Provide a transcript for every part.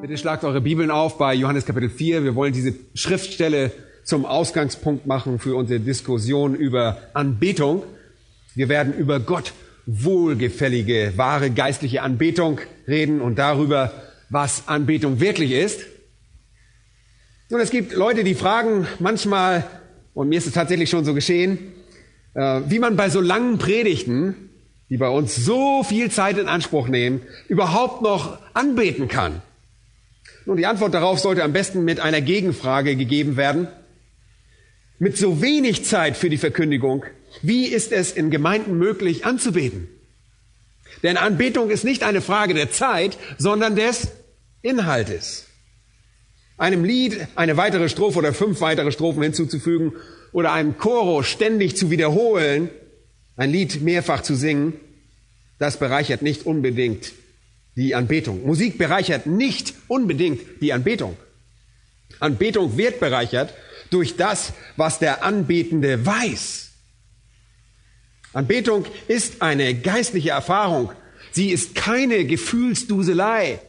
Bitte schlagt eure Bibeln auf bei Johannes Kapitel 4. Wir wollen diese Schriftstelle zum Ausgangspunkt machen für unsere Diskussion über Anbetung. Wir werden über Gott wohlgefällige, wahre geistliche Anbetung reden und darüber, was Anbetung wirklich ist. Nun, es gibt Leute, die fragen manchmal, und mir ist es tatsächlich schon so geschehen, äh, wie man bei so langen Predigten, die bei uns so viel Zeit in Anspruch nehmen, überhaupt noch anbeten kann. Nun, die Antwort darauf sollte am besten mit einer Gegenfrage gegeben werden. Mit so wenig Zeit für die Verkündigung, wie ist es in Gemeinden möglich anzubeten? Denn Anbetung ist nicht eine Frage der Zeit, sondern des Inhaltes. Einem Lied eine weitere Strophe oder fünf weitere Strophen hinzuzufügen oder einem Choro ständig zu wiederholen, ein Lied mehrfach zu singen, das bereichert nicht unbedingt die Anbetung. Musik bereichert nicht unbedingt die Anbetung. Anbetung wird bereichert durch das, was der Anbetende weiß. Anbetung ist eine geistliche Erfahrung. Sie ist keine Gefühlsduselei,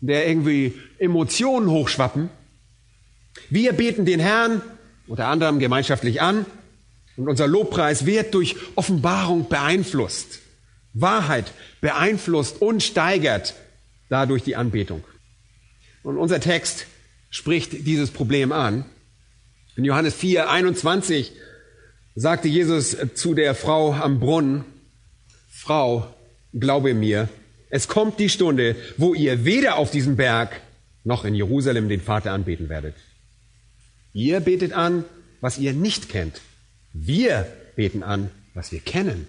der irgendwie Emotionen hochschwappen. Wir beten den Herrn unter anderem gemeinschaftlich an und unser Lobpreis wird durch Offenbarung beeinflusst. Wahrheit beeinflusst und steigert dadurch die Anbetung. Und unser Text spricht dieses Problem an. In Johannes 4, 21 sagte Jesus zu der Frau am Brunnen, Frau, glaube mir, es kommt die Stunde, wo ihr weder auf diesem Berg noch in Jerusalem den Vater anbeten werdet. Ihr betet an, was ihr nicht kennt. Wir beten an, was wir kennen.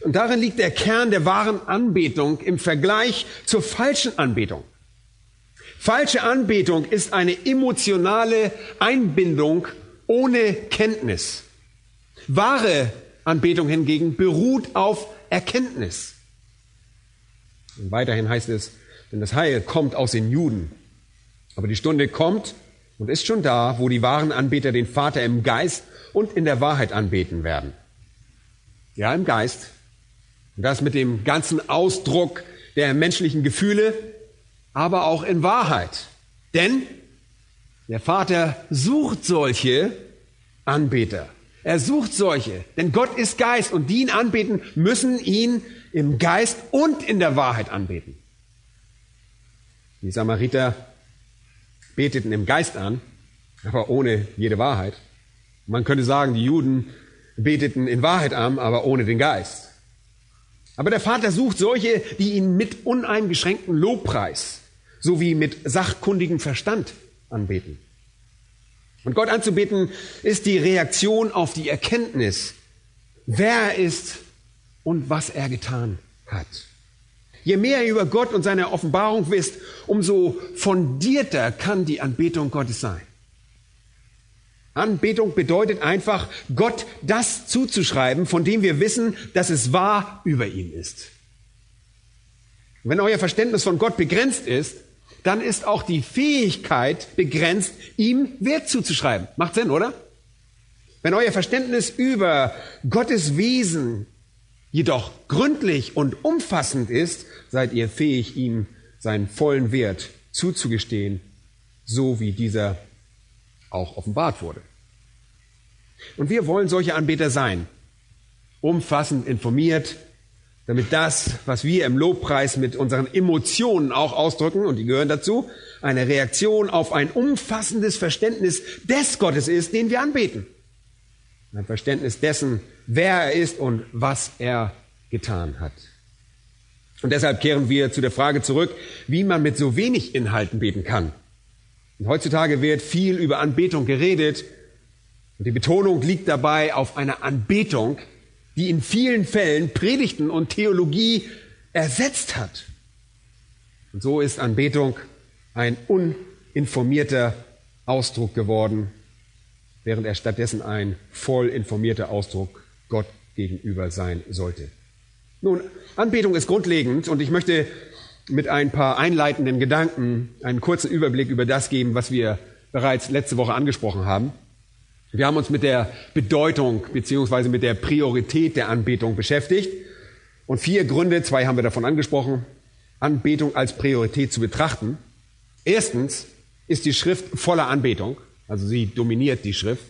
Und darin liegt der Kern der wahren Anbetung im Vergleich zur falschen Anbetung. Falsche Anbetung ist eine emotionale Einbindung ohne Kenntnis. Wahre Anbetung hingegen beruht auf Erkenntnis. Und weiterhin heißt es, denn das Heil kommt aus den Juden. Aber die Stunde kommt und ist schon da, wo die wahren Anbeter den Vater im Geist und in der Wahrheit anbeten werden. Ja, im Geist, und das mit dem ganzen Ausdruck der menschlichen Gefühle, aber auch in Wahrheit. Denn der Vater sucht solche Anbeter. Er sucht solche, denn Gott ist Geist und die ihn anbeten, müssen ihn im Geist und in der Wahrheit anbeten. Die Samariter beteten im Geist an, aber ohne jede Wahrheit. Man könnte sagen, die Juden beteten in Wahrheit an, aber ohne den Geist. Aber der Vater sucht solche, die ihn mit uneingeschränktem Lobpreis sowie mit sachkundigem Verstand anbeten. Und Gott anzubeten ist die Reaktion auf die Erkenntnis, wer er ist und was er getan hat. Je mehr ihr über Gott und seine Offenbarung wisst, umso fundierter kann die Anbetung Gottes sein. Anbetung bedeutet einfach, Gott das zuzuschreiben, von dem wir wissen, dass es wahr über ihm ist. Wenn euer Verständnis von Gott begrenzt ist, dann ist auch die Fähigkeit begrenzt, ihm Wert zuzuschreiben. Macht Sinn, oder? Wenn euer Verständnis über Gottes Wesen jedoch gründlich und umfassend ist, seid ihr fähig, ihm seinen vollen Wert zuzugestehen, so wie dieser auch offenbart wurde. Und wir wollen solche Anbeter sein, umfassend informiert, damit das, was wir im Lobpreis mit unseren Emotionen auch ausdrücken, und die gehören dazu, eine Reaktion auf ein umfassendes Verständnis des Gottes ist, den wir anbeten. Ein Verständnis dessen, wer er ist und was er getan hat. Und deshalb kehren wir zu der Frage zurück, wie man mit so wenig Inhalten beten kann. Und heutzutage wird viel über Anbetung geredet. Und die Betonung liegt dabei auf einer Anbetung, die in vielen Fällen Predigten und Theologie ersetzt hat. Und so ist Anbetung ein informierter Ausdruck geworden, während er stattdessen ein voll informierter Ausdruck Gott gegenüber sein sollte. Nun, Anbetung ist grundlegend und ich möchte mit ein paar einleitenden Gedanken einen kurzen Überblick über das geben, was wir bereits letzte Woche angesprochen haben. Wir haben uns mit der Bedeutung beziehungsweise mit der Priorität der Anbetung beschäftigt und vier Gründe, zwei haben wir davon angesprochen, Anbetung als Priorität zu betrachten. Erstens ist die Schrift voller Anbetung, also sie dominiert die Schrift.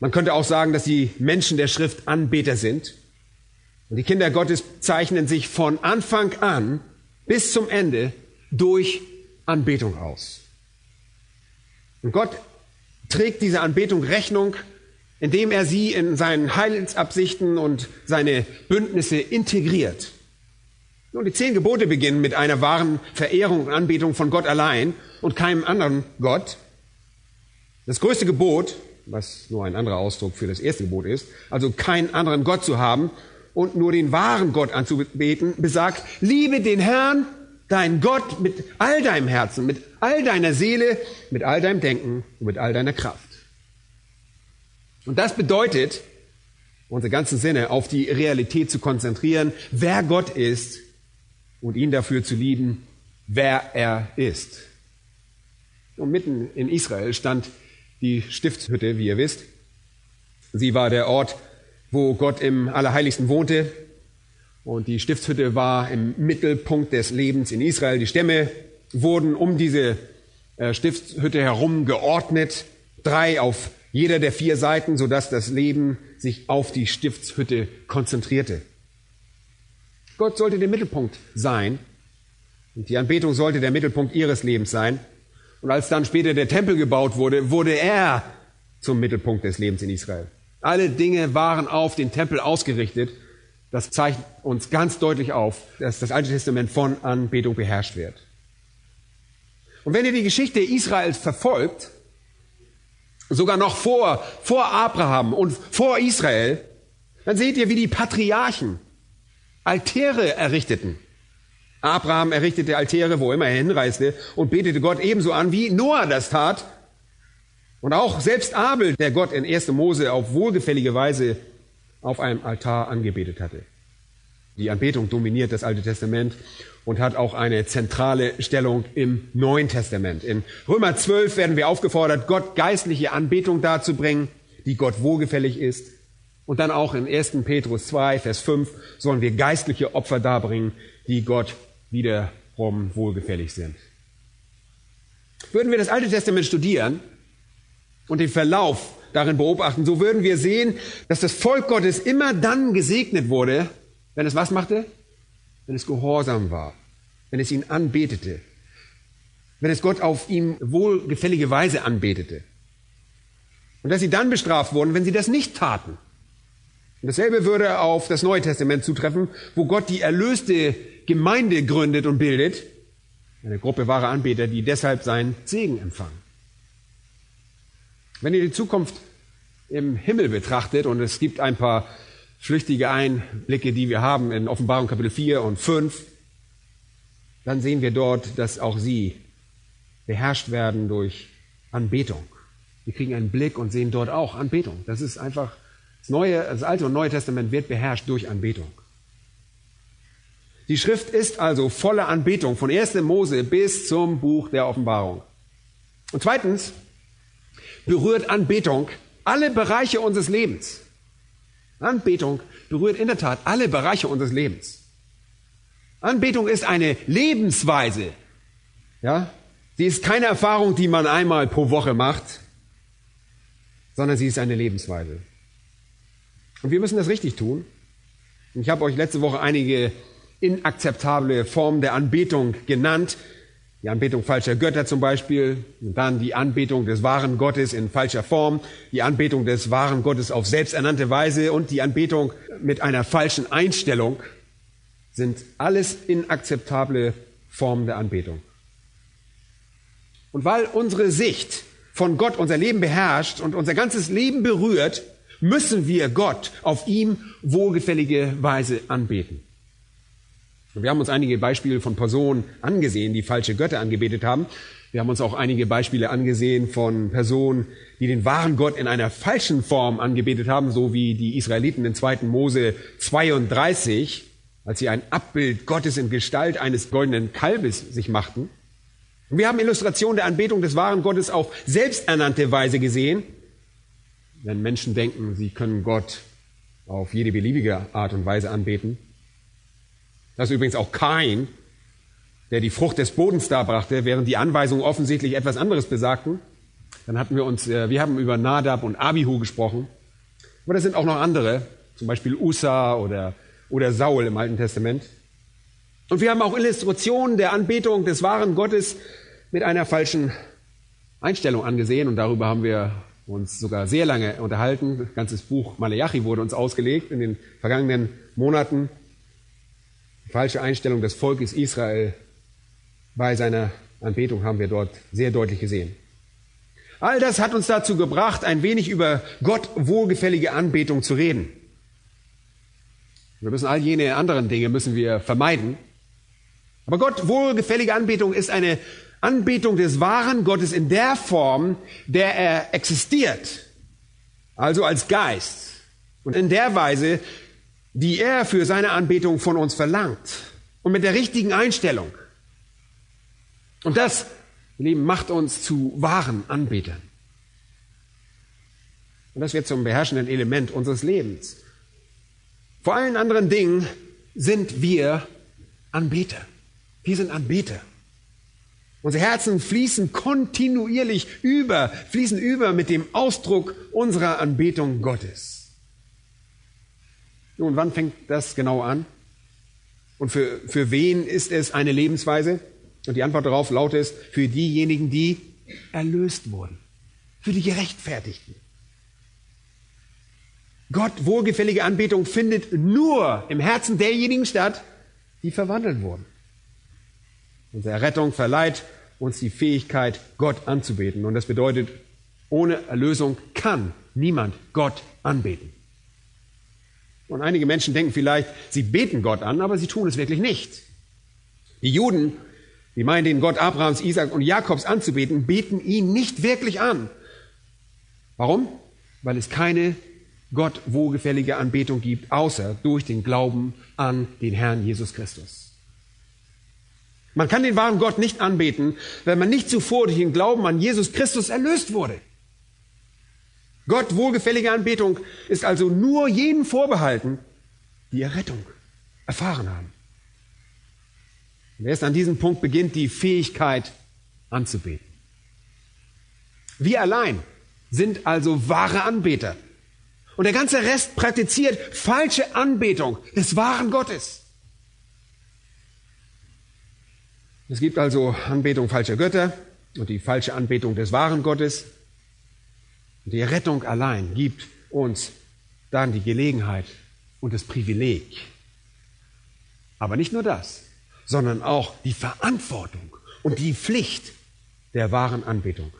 Man könnte auch sagen, dass die Menschen der Schrift Anbeter sind. Und die Kinder Gottes zeichnen sich von Anfang an bis zum Ende durch Anbetung aus. Und Gott trägt diese Anbetung Rechnung, indem er sie in seinen Heilsabsichten und seine Bündnisse integriert. Nun, die zehn Gebote beginnen mit einer wahren Verehrung und Anbetung von Gott allein und keinem anderen Gott. Das größte Gebot, was nur ein anderer Ausdruck für das erste Gebot ist, also keinen anderen Gott zu haben und nur den wahren Gott anzubeten, besagt, liebe den Herrn, dein Gott, mit all deinem Herzen, mit all deiner Seele, mit all deinem Denken und mit all deiner Kraft. Und das bedeutet, unsere ganzen Sinne auf die Realität zu konzentrieren, wer Gott ist und ihn dafür zu lieben, wer er ist. Und mitten in Israel stand die Stiftshütte, wie ihr wisst. Sie war der Ort, wo Gott im Allerheiligsten wohnte. Und die Stiftshütte war im Mittelpunkt des Lebens in Israel. Die Stämme wurden um diese äh, Stiftshütte herum geordnet, drei auf jeder der vier Seiten, sodass das Leben sich auf die Stiftshütte konzentrierte. Gott sollte der Mittelpunkt sein und die Anbetung sollte der Mittelpunkt ihres Lebens sein. Und als dann später der Tempel gebaut wurde, wurde er zum Mittelpunkt des Lebens in Israel. Alle Dinge waren auf den Tempel ausgerichtet. Das zeigt uns ganz deutlich auf, dass das Alte Testament von Anbetung beherrscht wird. Und wenn ihr die Geschichte Israels verfolgt, sogar noch vor, vor Abraham und vor Israel, dann seht ihr, wie die Patriarchen Altäre errichteten. Abraham errichtete Altäre, wo immer er hinreiste, und betete Gott ebenso an, wie Noah das tat. Und auch selbst Abel, der Gott in 1. Mose auf wohlgefällige Weise auf einem Altar angebetet hatte. Die Anbetung dominiert das Alte Testament und hat auch eine zentrale Stellung im Neuen Testament. In Römer 12 werden wir aufgefordert, Gott geistliche Anbetung darzubringen, die Gott wohlgefällig ist. Und dann auch in 1. Petrus 2, Vers 5 sollen wir geistliche Opfer darbringen, die Gott wiederum wohlgefällig sind. Würden wir das Alte Testament studieren und den Verlauf darin beobachten, so würden wir sehen, dass das Volk Gottes immer dann gesegnet wurde, wenn es was machte? wenn es gehorsam war, wenn es ihn anbetete, wenn es Gott auf ihm wohlgefällige Weise anbetete. Und dass sie dann bestraft wurden, wenn sie das nicht taten. Und dasselbe würde auf das Neue Testament zutreffen, wo Gott die erlöste Gemeinde gründet und bildet. Eine Gruppe wahrer Anbeter, die deshalb seinen Segen empfangen. Wenn ihr die Zukunft im Himmel betrachtet, und es gibt ein paar flüchtige Einblicke, die wir haben in Offenbarung Kapitel 4 und 5, dann sehen wir dort, dass auch sie beherrscht werden durch Anbetung. Wir kriegen einen Blick und sehen dort auch Anbetung. Das ist einfach, das, Neue, das Alte und Neue Testament wird beherrscht durch Anbetung. Die Schrift ist also voller Anbetung von 1. Mose bis zum Buch der Offenbarung. Und zweitens berührt Anbetung alle Bereiche unseres Lebens. Anbetung berührt in der Tat alle Bereiche unseres Lebens. Anbetung ist eine Lebensweise. Ja? Sie ist keine Erfahrung, die man einmal pro Woche macht, sondern sie ist eine Lebensweise. Und wir müssen das richtig tun. Ich habe euch letzte Woche einige inakzeptable Formen der Anbetung genannt, die Anbetung falscher Götter zum Beispiel, dann die Anbetung des wahren Gottes in falscher Form, die Anbetung des wahren Gottes auf selbsternannte Weise und die Anbetung mit einer falschen Einstellung sind alles inakzeptable Formen der Anbetung. Und weil unsere Sicht von Gott unser Leben beherrscht und unser ganzes Leben berührt, müssen wir Gott auf ihm wohlgefällige Weise anbeten. Wir haben uns einige Beispiele von Personen angesehen, die falsche Götter angebetet haben. Wir haben uns auch einige Beispiele angesehen von Personen, die den wahren Gott in einer falschen Form angebetet haben, so wie die Israeliten in 2. Mose 32, als sie ein Abbild Gottes in Gestalt eines goldenen Kalbes sich machten. Und wir haben Illustrationen der Anbetung des wahren Gottes auf selbsternannte Weise gesehen, wenn Menschen denken, sie können Gott auf jede beliebige Art und Weise anbeten. Das ist übrigens auch Kain, der die Frucht des Bodens darbrachte, während die Anweisungen offensichtlich etwas anderes besagten. Dann hatten wir uns, äh, wir haben über Nadab und Abihu gesprochen. Aber da sind auch noch andere, zum Beispiel Usa oder, oder Saul im Alten Testament. Und wir haben auch Illustrationen der Anbetung des wahren Gottes mit einer falschen Einstellung angesehen und darüber haben wir uns sogar sehr lange unterhalten. Das ganze Buch Malachi wurde uns ausgelegt in den vergangenen Monaten. Falsche Einstellung des Volkes Israel bei seiner Anbetung haben wir dort sehr deutlich gesehen. All das hat uns dazu gebracht, ein wenig über Gott wohlgefällige Anbetung zu reden. Wir müssen all jene anderen Dinge müssen wir vermeiden. Aber Gott wohlgefällige Anbetung ist eine Anbetung des wahren Gottes in der Form, der er existiert. Also als Geist. Und in der Weise, die er für seine Anbetung von uns verlangt. Und mit der richtigen Einstellung. Und das, Lieben, macht uns zu wahren Anbetern. Und das wird zum beherrschenden Element unseres Lebens. Vor allen anderen Dingen sind wir Anbeter. Wir sind Anbeter. Unsere Herzen fließen kontinuierlich über, fließen über mit dem Ausdruck unserer Anbetung Gottes. Nun, wann fängt das genau an? Und für, für wen ist es eine Lebensweise? Und die Antwort darauf lautet für diejenigen, die erlöst wurden, für die Gerechtfertigten. Gott wohlgefällige Anbetung findet nur im Herzen derjenigen statt, die verwandelt wurden. Unsere Errettung verleiht uns die Fähigkeit, Gott anzubeten. Und das bedeutet, ohne Erlösung kann niemand Gott anbeten. Und einige Menschen denken vielleicht, sie beten Gott an, aber sie tun es wirklich nicht. Die Juden die meinen, den Gott Abrahams, Isaac und Jakobs anzubeten, beten ihn nicht wirklich an. Warum? Weil es keine Gott wohlgefällige Anbetung gibt, außer durch den Glauben an den Herrn Jesus Christus. Man kann den wahren Gott nicht anbeten, wenn man nicht zuvor durch den Glauben an Jesus Christus erlöst wurde. Gott wohlgefällige Anbetung ist also nur jenen vorbehalten, die Errettung erfahren haben. Und erst an diesem Punkt beginnt die Fähigkeit anzubeten. Wir allein sind also wahre Anbeter. Und der ganze Rest praktiziert falsche Anbetung des wahren Gottes. Es gibt also Anbetung falscher Götter und die falsche Anbetung des wahren Gottes. Und die Rettung allein gibt uns dann die Gelegenheit und das Privileg. Aber nicht nur das sondern auch die Verantwortung und die Pflicht der wahren Anbetung.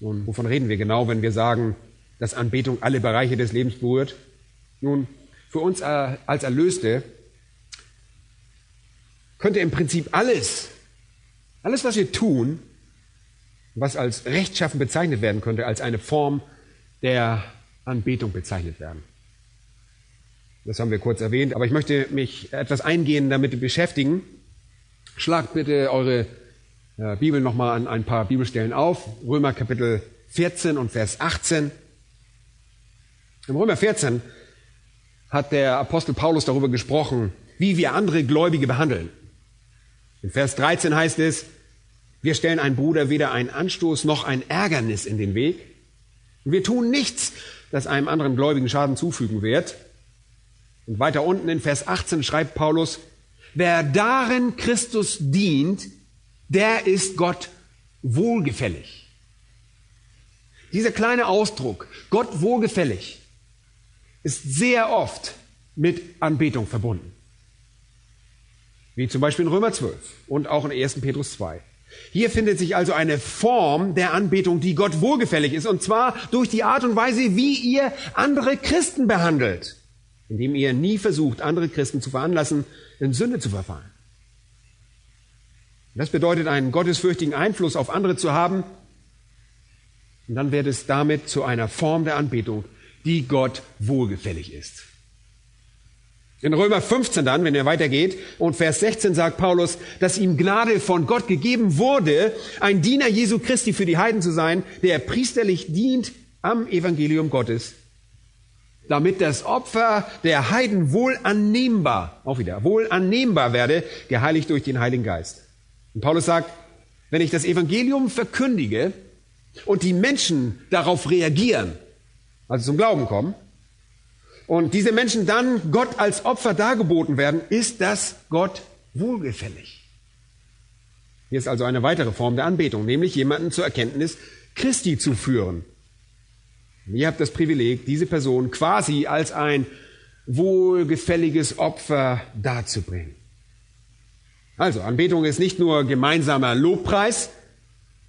Nun, wovon reden wir genau, wenn wir sagen, dass Anbetung alle Bereiche des Lebens berührt? Nun, für uns als Erlöste könnte im Prinzip alles, alles, was wir tun, was als rechtschaffen bezeichnet werden könnte, als eine Form der Anbetung bezeichnet werden. Das haben wir kurz erwähnt, aber ich möchte mich etwas eingehend damit beschäftigen. Schlagt bitte eure äh, Bibel nochmal an ein paar Bibelstellen auf. Römer Kapitel 14 und Vers 18. Im Römer 14 hat der Apostel Paulus darüber gesprochen, wie wir andere Gläubige behandeln. In Vers 13 heißt es, wir stellen einem Bruder weder einen Anstoß noch ein Ärgernis in den Weg. wir tun nichts, das einem anderen Gläubigen Schaden zufügen wird. Und weiter unten in Vers 18 schreibt Paulus, wer darin Christus dient, der ist Gott wohlgefällig. Dieser kleine Ausdruck, Gott wohlgefällig, ist sehr oft mit Anbetung verbunden. Wie zum Beispiel in Römer 12 und auch in 1. Petrus 2. Hier findet sich also eine Form der Anbetung, die Gott wohlgefällig ist, und zwar durch die Art und Weise, wie ihr andere Christen behandelt indem ihr nie versucht, andere Christen zu veranlassen, in Sünde zu verfallen. Das bedeutet, einen gottesfürchtigen Einfluss auf andere zu haben. Und dann wird es damit zu einer Form der Anbetung, die Gott wohlgefällig ist. In Römer 15 dann, wenn er weitergeht, und Vers 16 sagt Paulus, dass ihm Gnade von Gott gegeben wurde, ein Diener Jesu Christi für die Heiden zu sein, der priesterlich dient am Evangelium Gottes, damit das Opfer der Heiden wohl annehmbar, auch wieder, wohl annehmbar werde, geheiligt durch den Heiligen Geist. Und Paulus sagt, wenn ich das Evangelium verkündige und die Menschen darauf reagieren, also zum Glauben kommen, und diese Menschen dann Gott als Opfer dargeboten werden, ist das Gott wohlgefällig. Hier ist also eine weitere Form der Anbetung, nämlich jemanden zur Erkenntnis Christi zu führen. Ihr habt das Privileg, diese Person quasi als ein wohlgefälliges Opfer darzubringen. Also, Anbetung ist nicht nur gemeinsamer Lobpreis,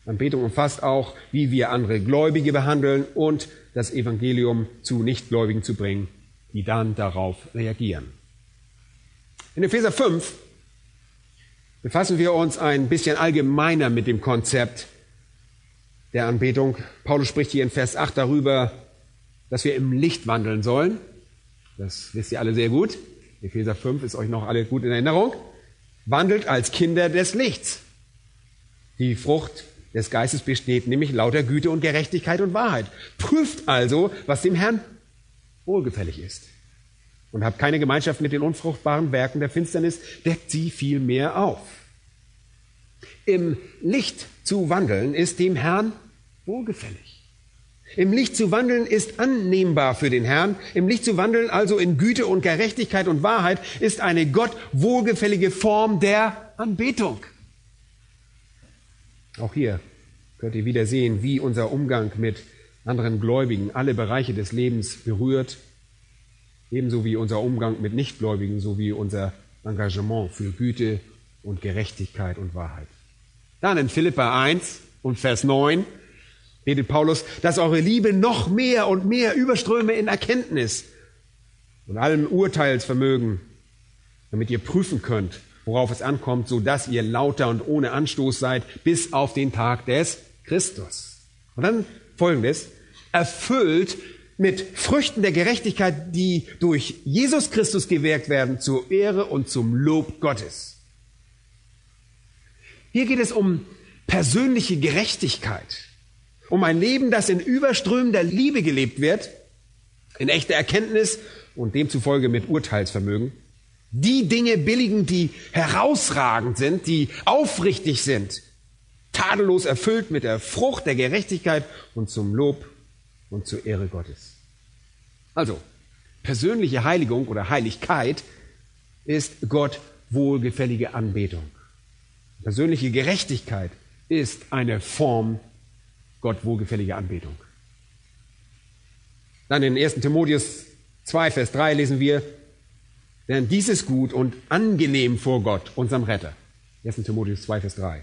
Anbetung umfasst auch, wie wir andere Gläubige behandeln und das Evangelium zu Nichtgläubigen zu bringen, die dann darauf reagieren. In Epheser 5 befassen wir uns ein bisschen allgemeiner mit dem Konzept der Anbetung. Paulus spricht hier in Vers 8 darüber, dass wir im Licht wandeln sollen. Das wisst ihr alle sehr gut. Epheser 5 ist euch noch alle gut in Erinnerung. Wandelt als Kinder des Lichts. Die Frucht des Geistes besteht nämlich lauter Güte und Gerechtigkeit und Wahrheit. Prüft also, was dem Herrn wohlgefällig ist. Und habt keine Gemeinschaft mit den unfruchtbaren Werken der Finsternis, deckt sie vielmehr auf. Im Licht zu wandeln ist dem Herrn wohlgefällig. Im Licht zu wandeln ist annehmbar für den Herrn. Im Licht zu wandeln, also in Güte und Gerechtigkeit und Wahrheit, ist eine Gott wohlgefällige Form der Anbetung. Auch hier könnt ihr wieder sehen, wie unser Umgang mit anderen Gläubigen alle Bereiche des Lebens berührt, ebenso wie unser Umgang mit Nichtgläubigen sowie unser Engagement für Güte und Gerechtigkeit und Wahrheit. Dann in Philippa 1 und Vers 9 betet Paulus, dass eure Liebe noch mehr und mehr überströme in Erkenntnis und allem Urteilsvermögen, damit ihr prüfen könnt, worauf es ankommt, so dass ihr lauter und ohne Anstoß seid bis auf den Tag des Christus. Und dann folgendes, erfüllt mit Früchten der Gerechtigkeit, die durch Jesus Christus gewirkt werden, zur Ehre und zum Lob Gottes. Hier geht es um persönliche Gerechtigkeit, um ein Leben, das in überströmender Liebe gelebt wird, in echter Erkenntnis und demzufolge mit Urteilsvermögen. Die Dinge billigen, die herausragend sind, die aufrichtig sind, tadellos erfüllt mit der Frucht der Gerechtigkeit und zum Lob und zur Ehre Gottes. Also, persönliche Heiligung oder Heiligkeit ist Gott wohlgefällige Anbetung. Persönliche Gerechtigkeit ist eine Form Gott wohlgefälliger Anbetung. Dann in 1. Timotheus 2, Vers 3 lesen wir, denn dies ist gut und angenehm vor Gott, unserem Retter. 1. Timotheus 2, Vers 3.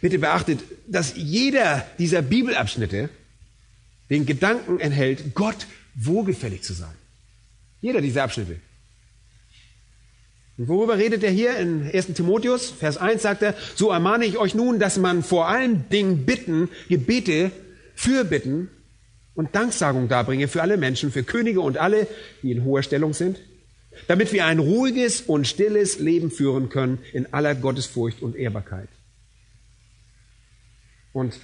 Bitte beachtet, dass jeder dieser Bibelabschnitte den Gedanken enthält, Gott wohlgefällig zu sein. Jeder dieser Abschnitte. Und worüber redet er hier in 1. Timotheus? Vers 1 sagt er, so ermahne ich euch nun, dass man vor allen Dingen Bitten, Gebete, Fürbitten und Danksagung darbringe für alle Menschen, für Könige und alle, die in hoher Stellung sind, damit wir ein ruhiges und stilles Leben führen können in aller Gottesfurcht und Ehrbarkeit. Und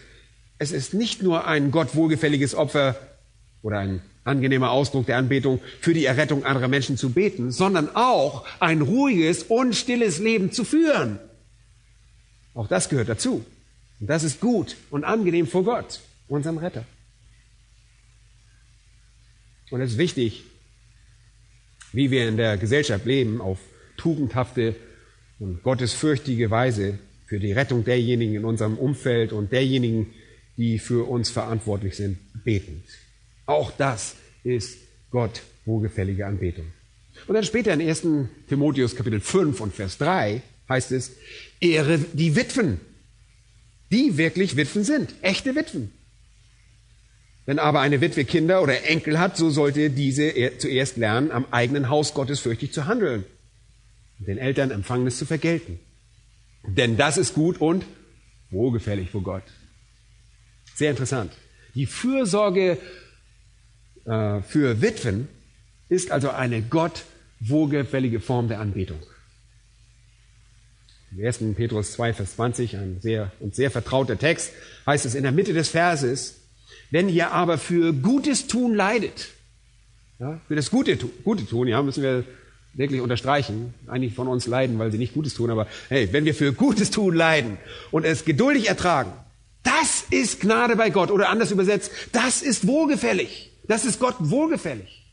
es ist nicht nur ein Gott wohlgefälliges Opfer oder ein angenehmer Ausdruck der Anbetung für die Errettung anderer Menschen zu beten, sondern auch ein ruhiges und stilles Leben zu führen. Auch das gehört dazu. Und das ist gut und angenehm vor Gott, unserem Retter. Und es ist wichtig, wie wir in der Gesellschaft leben, auf tugendhafte und gottesfürchtige Weise für die Rettung derjenigen in unserem Umfeld und derjenigen, die für uns verantwortlich sind, betend. Auch das ist Gott wohlgefällige Anbetung. Und dann später in 1. Timotheus Kapitel 5 und Vers 3 heißt es, Ehre die Witwen, die wirklich Witwen sind, echte Witwen. Wenn aber eine Witwe Kinder oder Enkel hat, so sollte diese zuerst lernen, am eigenen Haus Gottes fürchtig zu handeln. den Eltern Empfangenes zu vergelten. Denn das ist gut und wohlgefällig vor Gott. Sehr interessant. Die Fürsorge äh, für Witwen ist also eine Gott wohlgefällige Form der Anbetung. Im 1. Petrus 2, Vers 20, ein sehr und sehr vertrauter Text, heißt es in der Mitte des Verses, wenn ihr aber für Gutes tun leidet, ja, für das Gute, Gute tun, ja, müssen wir wirklich unterstreichen. Einige von uns leiden, weil sie nicht Gutes tun, aber hey, wenn wir für Gutes tun leiden und es geduldig ertragen, das ist Gnade bei Gott. Oder anders übersetzt, das ist wohlgefällig. Das ist Gott wohlgefällig.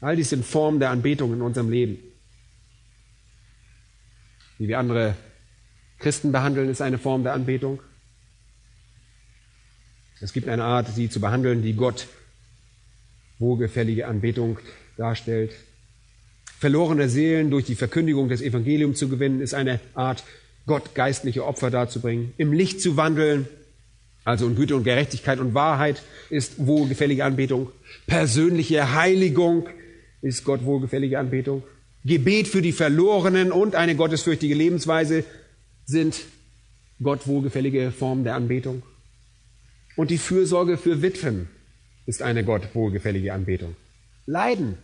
All dies sind Formen der Anbetung in unserem Leben. Wie wir andere Christen behandeln, ist eine Form der Anbetung. Es gibt eine Art, sie zu behandeln, die Gott wohlgefällige Anbetung darstellt. Verlorene Seelen durch die Verkündigung des Evangeliums zu gewinnen, ist eine Art, Gott geistliche Opfer darzubringen. Im Licht zu wandeln, also in Güte und Gerechtigkeit und Wahrheit ist wohlgefällige Anbetung. Persönliche Heiligung ist Gott wohlgefällige Anbetung. Gebet für die Verlorenen und eine gottesfürchtige Lebensweise sind Gott wohlgefällige Formen der Anbetung. Und die Fürsorge für Witwen ist eine Gott wohlgefällige Anbetung. Leiden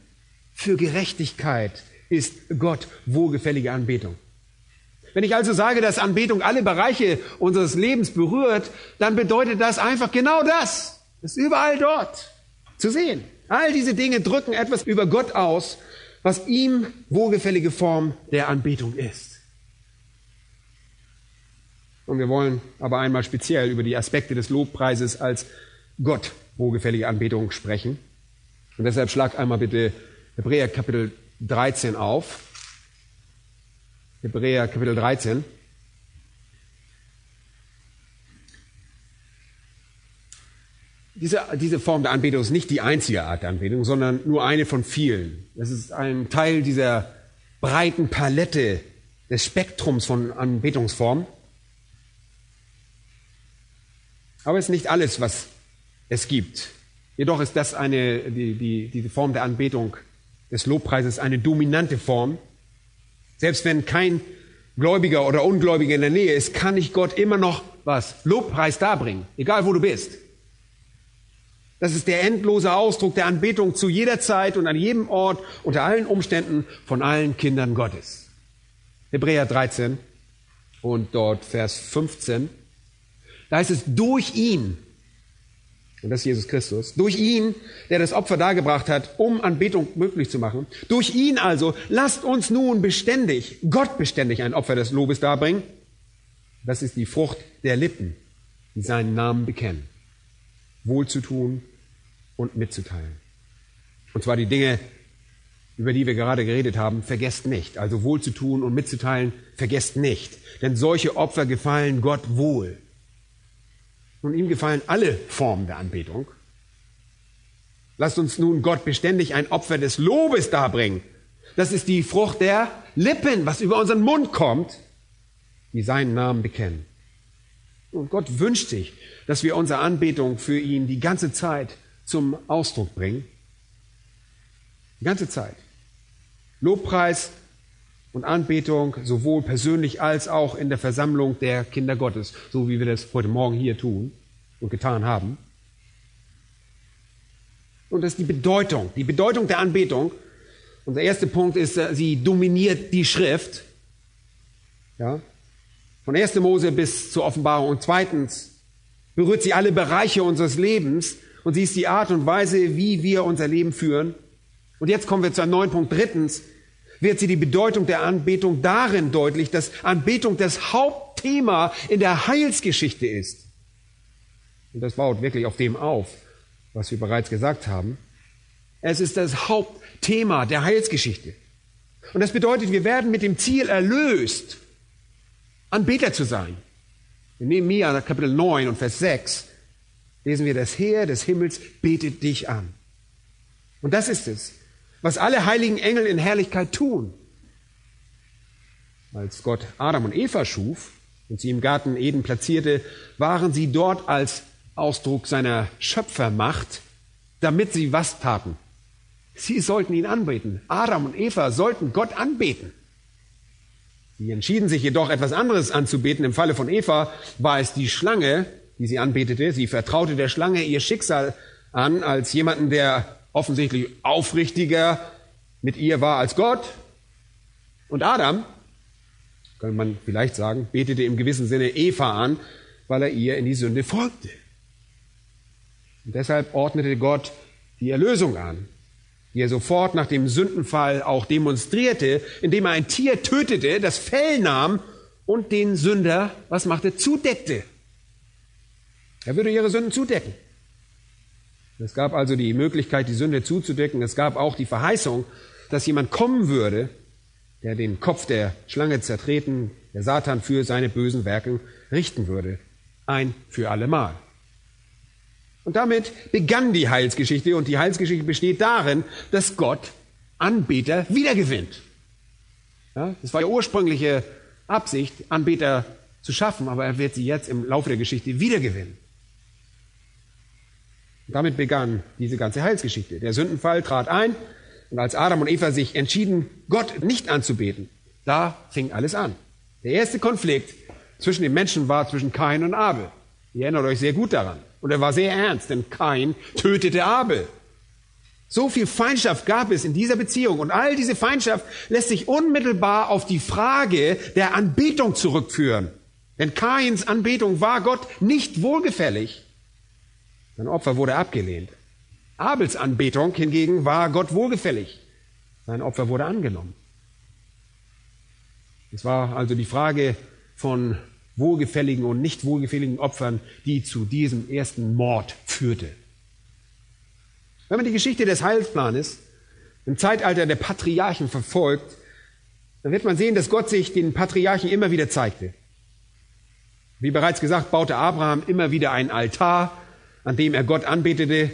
für Gerechtigkeit ist Gott wohlgefällige Anbetung. Wenn ich also sage, dass Anbetung alle Bereiche unseres Lebens berührt, dann bedeutet das einfach genau das. Ist überall dort zu sehen. All diese Dinge drücken etwas über Gott aus, was ihm wohlgefällige Form der Anbetung ist. Und wir wollen aber einmal speziell über die Aspekte des Lobpreises als Gott wohlgefällige Anbetung sprechen. Und deshalb schlag einmal bitte Hebräer Kapitel 13 auf. Hebräer Kapitel 13. Diese, diese Form der Anbetung ist nicht die einzige Art der Anbetung, sondern nur eine von vielen. Es ist ein Teil dieser breiten Palette des Spektrums von Anbetungsformen. Aber es ist nicht alles, was es gibt. Jedoch ist das eine, die, die, diese Form der Anbetung des Lobpreises eine dominante Form. Selbst wenn kein Gläubiger oder Ungläubiger in der Nähe ist, kann ich Gott immer noch was? Lobpreis darbringen, egal wo du bist. Das ist der endlose Ausdruck der Anbetung zu jeder Zeit und an jedem Ort, unter allen Umständen von allen Kindern Gottes. Hebräer 13 und dort Vers 15. Da heißt es, durch ihn und das ist Jesus Christus. Durch ihn, der das Opfer dargebracht hat, um Anbetung möglich zu machen. Durch ihn also, lasst uns nun beständig, Gott beständig ein Opfer des Lobes darbringen. Das ist die Frucht der Lippen, die seinen Namen bekennen. Wohlzutun und mitzuteilen. Und zwar die Dinge, über die wir gerade geredet haben, vergesst nicht. Also wohlzutun und mitzuteilen, vergesst nicht. Denn solche Opfer gefallen Gott wohl. Und ihm gefallen alle Formen der Anbetung. Lasst uns nun Gott beständig ein Opfer des Lobes darbringen. Das ist die Frucht der Lippen, was über unseren Mund kommt, die seinen Namen bekennen. Und Gott wünscht sich, dass wir unsere Anbetung für ihn die ganze Zeit zum Ausdruck bringen. Die ganze Zeit. Lobpreis und Anbetung sowohl persönlich als auch in der Versammlung der Kinder Gottes, so wie wir das heute Morgen hier tun und getan haben. Und das ist die Bedeutung, die Bedeutung der Anbetung. Unser erster Punkt ist, äh, sie dominiert die Schrift. Ja? Von 1. Mose bis zur Offenbarung. Und zweitens berührt sie alle Bereiche unseres Lebens und sie ist die Art und Weise, wie wir unser Leben führen. Und jetzt kommen wir zu einem neuen Punkt. Drittens, wird sie die Bedeutung der Anbetung darin deutlich, dass Anbetung das Hauptthema in der Heilsgeschichte ist. Und das baut wirklich auf dem auf, was wir bereits gesagt haben. Es ist das Hauptthema der Heilsgeschichte. Und das bedeutet, wir werden mit dem Ziel erlöst, Anbeter zu sein. In Nehemiah Kapitel 9 und Vers 6 lesen wir, das Heer des Himmels betet dich an. Und das ist es was alle heiligen Engel in Herrlichkeit tun. Als Gott Adam und Eva schuf und sie im Garten Eden platzierte, waren sie dort als Ausdruck seiner Schöpfermacht, damit sie was taten? Sie sollten ihn anbeten. Adam und Eva sollten Gott anbeten. Sie entschieden sich jedoch etwas anderes anzubeten. Im Falle von Eva war es die Schlange, die sie anbetete. Sie vertraute der Schlange ihr Schicksal an als jemanden, der offensichtlich aufrichtiger mit ihr war als Gott. Und Adam, könnte man vielleicht sagen, betete im gewissen Sinne Eva an, weil er ihr in die Sünde folgte. Und deshalb ordnete Gott die Erlösung an die er sofort nach dem Sündenfall auch demonstrierte, indem er ein Tier tötete, das Fell nahm und den Sünder, was machte, zudeckte. Er würde ihre Sünden zudecken. Es gab also die Möglichkeit, die Sünde zuzudecken. Es gab auch die Verheißung, dass jemand kommen würde, der den Kopf der Schlange zertreten, der Satan für seine bösen Werke richten würde. Ein für allemal. Und damit begann die Heilsgeschichte und die Heilsgeschichte besteht darin, dass Gott Anbeter wiedergewinnt. Ja, das war die ursprüngliche Absicht, Anbeter zu schaffen, aber er wird sie jetzt im Laufe der Geschichte wiedergewinnen. Damit begann diese ganze Heilsgeschichte. Der Sündenfall trat ein und als Adam und Eva sich entschieden, Gott nicht anzubeten, da fing alles an. Der erste Konflikt zwischen den Menschen war zwischen Kain und Abel. Ihr erinnert euch sehr gut daran. Und er war sehr ernst, denn Kain tötete Abel. So viel Feindschaft gab es in dieser Beziehung. Und all diese Feindschaft lässt sich unmittelbar auf die Frage der Anbetung zurückführen. Denn Kains Anbetung war Gott nicht wohlgefällig. Sein Opfer wurde abgelehnt. Abels Anbetung hingegen war Gott wohlgefällig. Sein Opfer wurde angenommen. Es war also die Frage von wohlgefälligen und nicht wohlgefälligen Opfern, die zu diesem ersten Mord führte. Wenn man die Geschichte des Heilsplanes im Zeitalter der Patriarchen verfolgt, dann wird man sehen, dass Gott sich den Patriarchen immer wieder zeigte. Wie bereits gesagt, baute Abraham immer wieder einen Altar, an dem er Gott anbetete,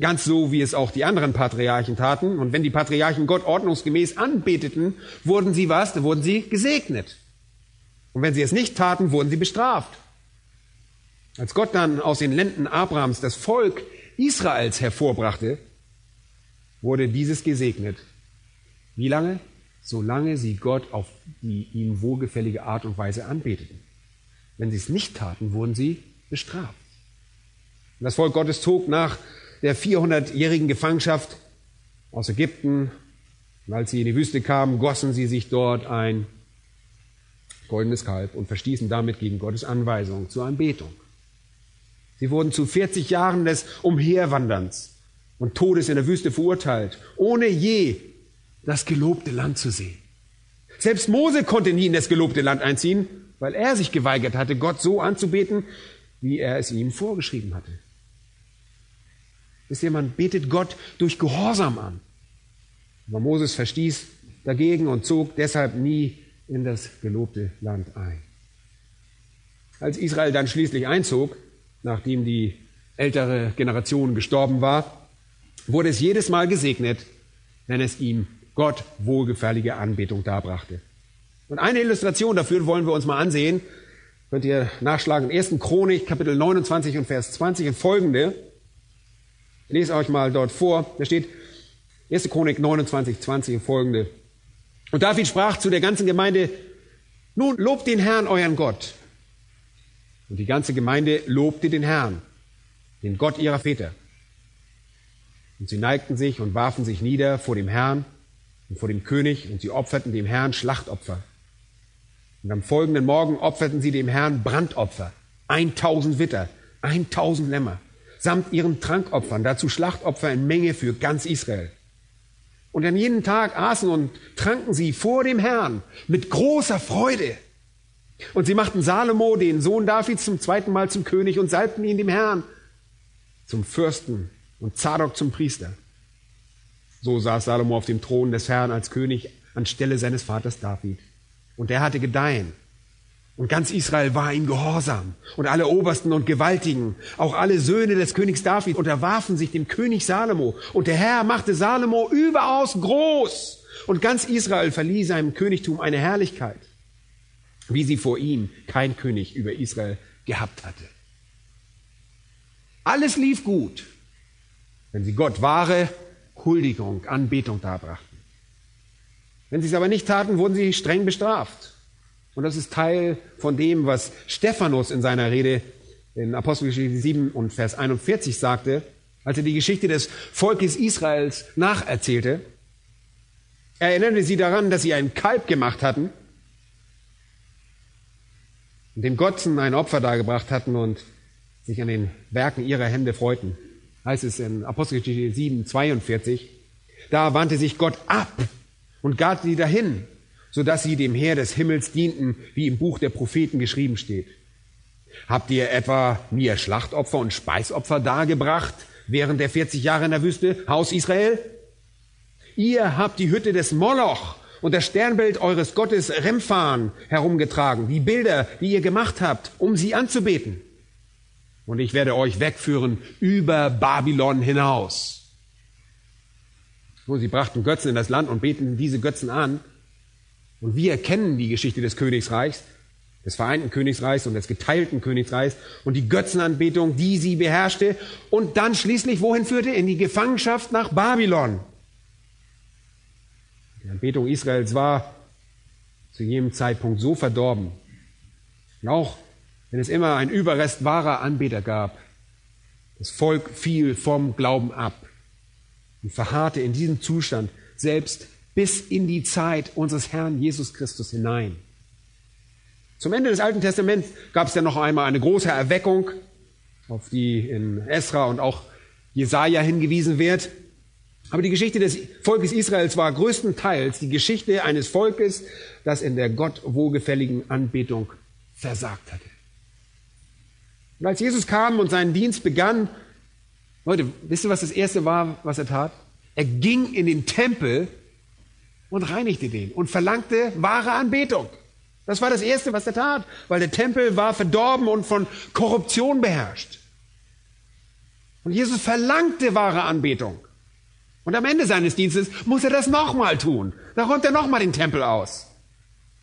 ganz so, wie es auch die anderen Patriarchen taten. Und wenn die Patriarchen Gott ordnungsgemäß anbeteten, wurden sie was? Dann wurden sie gesegnet. Und wenn sie es nicht taten, wurden sie bestraft. Als Gott dann aus den Lenden Abrahams das Volk Israels hervorbrachte, wurde dieses gesegnet. Wie lange? Solange sie Gott auf die ihm wohlgefällige Art und Weise anbeteten. Wenn sie es nicht taten, wurden sie bestraft. Das Volk Gottes zog nach der 400-jährigen Gefangenschaft aus Ägypten. Und als sie in die Wüste kamen, gossen sie sich dort ein goldenes Kalb und verstießen damit gegen Gottes Anweisung zur Anbetung. Sie wurden zu 40 Jahren des Umherwanderns und Todes in der Wüste verurteilt, ohne je das gelobte Land zu sehen. Selbst Mose konnte nie in das gelobte Land einziehen, weil er sich geweigert hatte, Gott so anzubeten, wie er es ihm vorgeschrieben hatte. Wisst ihr, man betet Gott durch Gehorsam an. Aber Moses verstieß dagegen und zog deshalb nie in das gelobte Land ein. Als Israel dann schließlich einzog, nachdem die ältere Generation gestorben war, wurde es jedes Mal gesegnet, wenn es ihm Gott wohlgefällige Anbetung darbrachte. Und eine Illustration dafür wollen wir uns mal ansehen. Könnt ihr nachschlagen. 1. Chronik, Kapitel 29 und Vers 20 und folgende. Ich lese euch mal dort vor. Da steht 1. Chronik 29, 20 und folgende. Und David sprach zu der ganzen Gemeinde, nun lobt den Herrn, euren Gott. Und die ganze Gemeinde lobte den Herrn, den Gott ihrer Väter. Und sie neigten sich und warfen sich nieder vor dem Herrn und vor dem König und sie opferten dem Herrn Schlachtopfer. Und am folgenden Morgen opferten sie dem Herrn Brandopfer, 1000 Witter, 1000 Lämmer, samt ihren Trankopfern, dazu Schlachtopfer in Menge für ganz Israel. Und an jeden Tag aßen und tranken sie vor dem Herrn mit großer Freude. Und sie machten Salomo, den Sohn Davids, zum zweiten Mal zum König und salbten ihn dem Herrn zum Fürsten und Zadok zum Priester. So saß Salomo auf dem Thron des Herrn als König anstelle seines Vaters David. Und er hatte Gedeihen und ganz Israel war ihm gehorsam. Und alle Obersten und Gewaltigen, auch alle Söhne des Königs David, unterwarfen sich dem König Salomo. Und der Herr machte Salomo überaus groß. Und ganz Israel verlieh seinem Königtum eine Herrlichkeit, wie sie vor ihm kein König über Israel gehabt hatte. Alles lief gut, wenn sie Gott wahre, Huldigung, Anbetung darbrachten. Wenn sie es aber nicht taten, wurden sie streng bestraft. Und das ist Teil von dem, was Stephanus in seiner Rede in Apostelgeschichte 7 und Vers 41 sagte, als er die Geschichte des Volkes Israels nacherzählte. Er erinnerte sie daran, dass sie ein Kalb gemacht hatten, dem Götzen ein Opfer dargebracht hatten und sich an den Werken ihrer Hände freuten. Heißt es in Apostelgeschichte 7, 42. Da wandte sich Gott ab und gab sie dahin, sodass sie dem Heer des Himmels dienten, wie im Buch der Propheten geschrieben steht. Habt ihr etwa mir Schlachtopfer und Speisopfer dargebracht während der 40 Jahre in der Wüste, Haus Israel? Ihr habt die Hütte des Moloch und das Sternbild eures Gottes Remphan herumgetragen, die Bilder, die ihr gemacht habt, um sie anzubeten. Und ich werde euch wegführen über Babylon hinaus. So, sie brachten Götzen in das Land und beten diese Götzen an. Und wir kennen die Geschichte des Königsreichs, des vereinten Königsreichs und des geteilten Königsreichs und die Götzenanbetung, die sie beherrschte und dann schließlich wohin führte? In die Gefangenschaft nach Babylon. Die Anbetung Israels war zu jedem Zeitpunkt so verdorben. Und auch wenn es immer ein Überrest wahrer Anbeter gab, das Volk fiel vom Glauben ab und verharrte in diesem Zustand selbst bis in die Zeit unseres Herrn Jesus Christus hinein. Zum Ende des Alten Testaments gab es ja noch einmal eine große Erweckung, auf die in Esra und auch Jesaja hingewiesen wird. Aber die Geschichte des Volkes Israels war größtenteils die Geschichte eines Volkes, das in der Gott wohlgefälligen Anbetung versagt hatte. Und als Jesus kam und seinen Dienst begann, Leute, wisst ihr, was das erste war, was er tat? Er ging in den Tempel und reinigte den und verlangte wahre Anbetung. Das war das erste, was er tat, weil der Tempel war verdorben und von Korruption beherrscht. Und Jesus verlangte wahre Anbetung. Und am Ende seines Dienstes muss er das nochmal tun. Da räumt er nochmal den Tempel aus.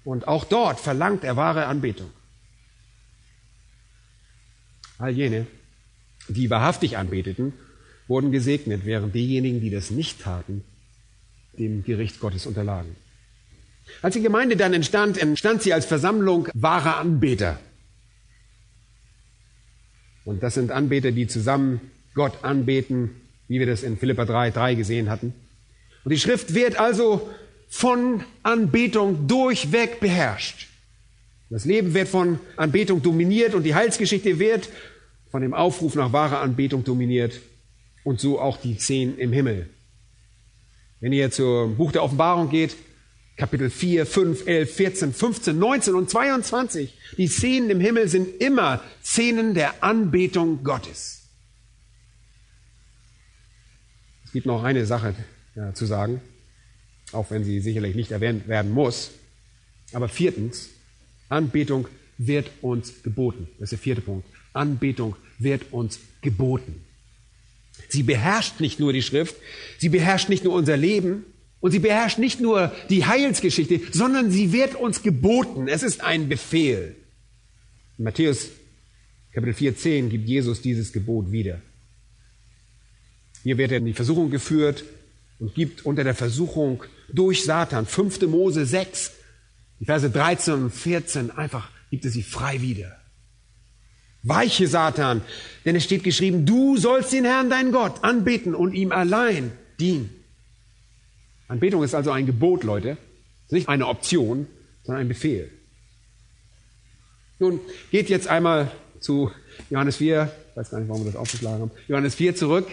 Und auch dort verlangt er wahre Anbetung. All jene, die wahrhaftig anbeteten, wurden gesegnet, während diejenigen, die das nicht taten, dem Gericht Gottes unterlagen. Als die Gemeinde dann entstand, entstand sie als Versammlung wahrer Anbeter. Und das sind Anbeter, die zusammen Gott anbeten, wie wir das in Philippa 3, 3 gesehen hatten. Und die Schrift wird also von Anbetung durchweg beherrscht. Das Leben wird von Anbetung dominiert und die Heilsgeschichte wird von dem Aufruf nach wahrer Anbetung dominiert und so auch die Szenen im Himmel. Wenn ihr zum Buch der Offenbarung geht, Kapitel 4, 5, 11, 14, 15, 19 und 22, die Szenen im Himmel sind immer Szenen der Anbetung Gottes. gibt noch eine Sache ja, zu sagen, auch wenn sie sicherlich nicht erwähnt werden muss. Aber viertens, Anbetung wird uns geboten. Das ist der vierte Punkt. Anbetung wird uns geboten. Sie beherrscht nicht nur die Schrift, sie beherrscht nicht nur unser Leben und sie beherrscht nicht nur die Heilsgeschichte, sondern sie wird uns geboten. Es ist ein Befehl. In Matthäus Kapitel 4, gibt Jesus dieses Gebot wieder. Hier wird er in die Versuchung geführt und gibt unter der Versuchung durch Satan, 5. Mose 6, die Verse 13 und 14, einfach gibt er sie frei wieder. Weiche Satan, denn es steht geschrieben, du sollst den Herrn, deinen Gott, anbeten und ihm allein dienen. Anbetung ist also ein Gebot, Leute. Nicht eine Option, sondern ein Befehl. Nun, geht jetzt einmal zu Johannes 4, ich weiß gar nicht, warum wir das aufgeschlagen haben, Johannes 4 zurück.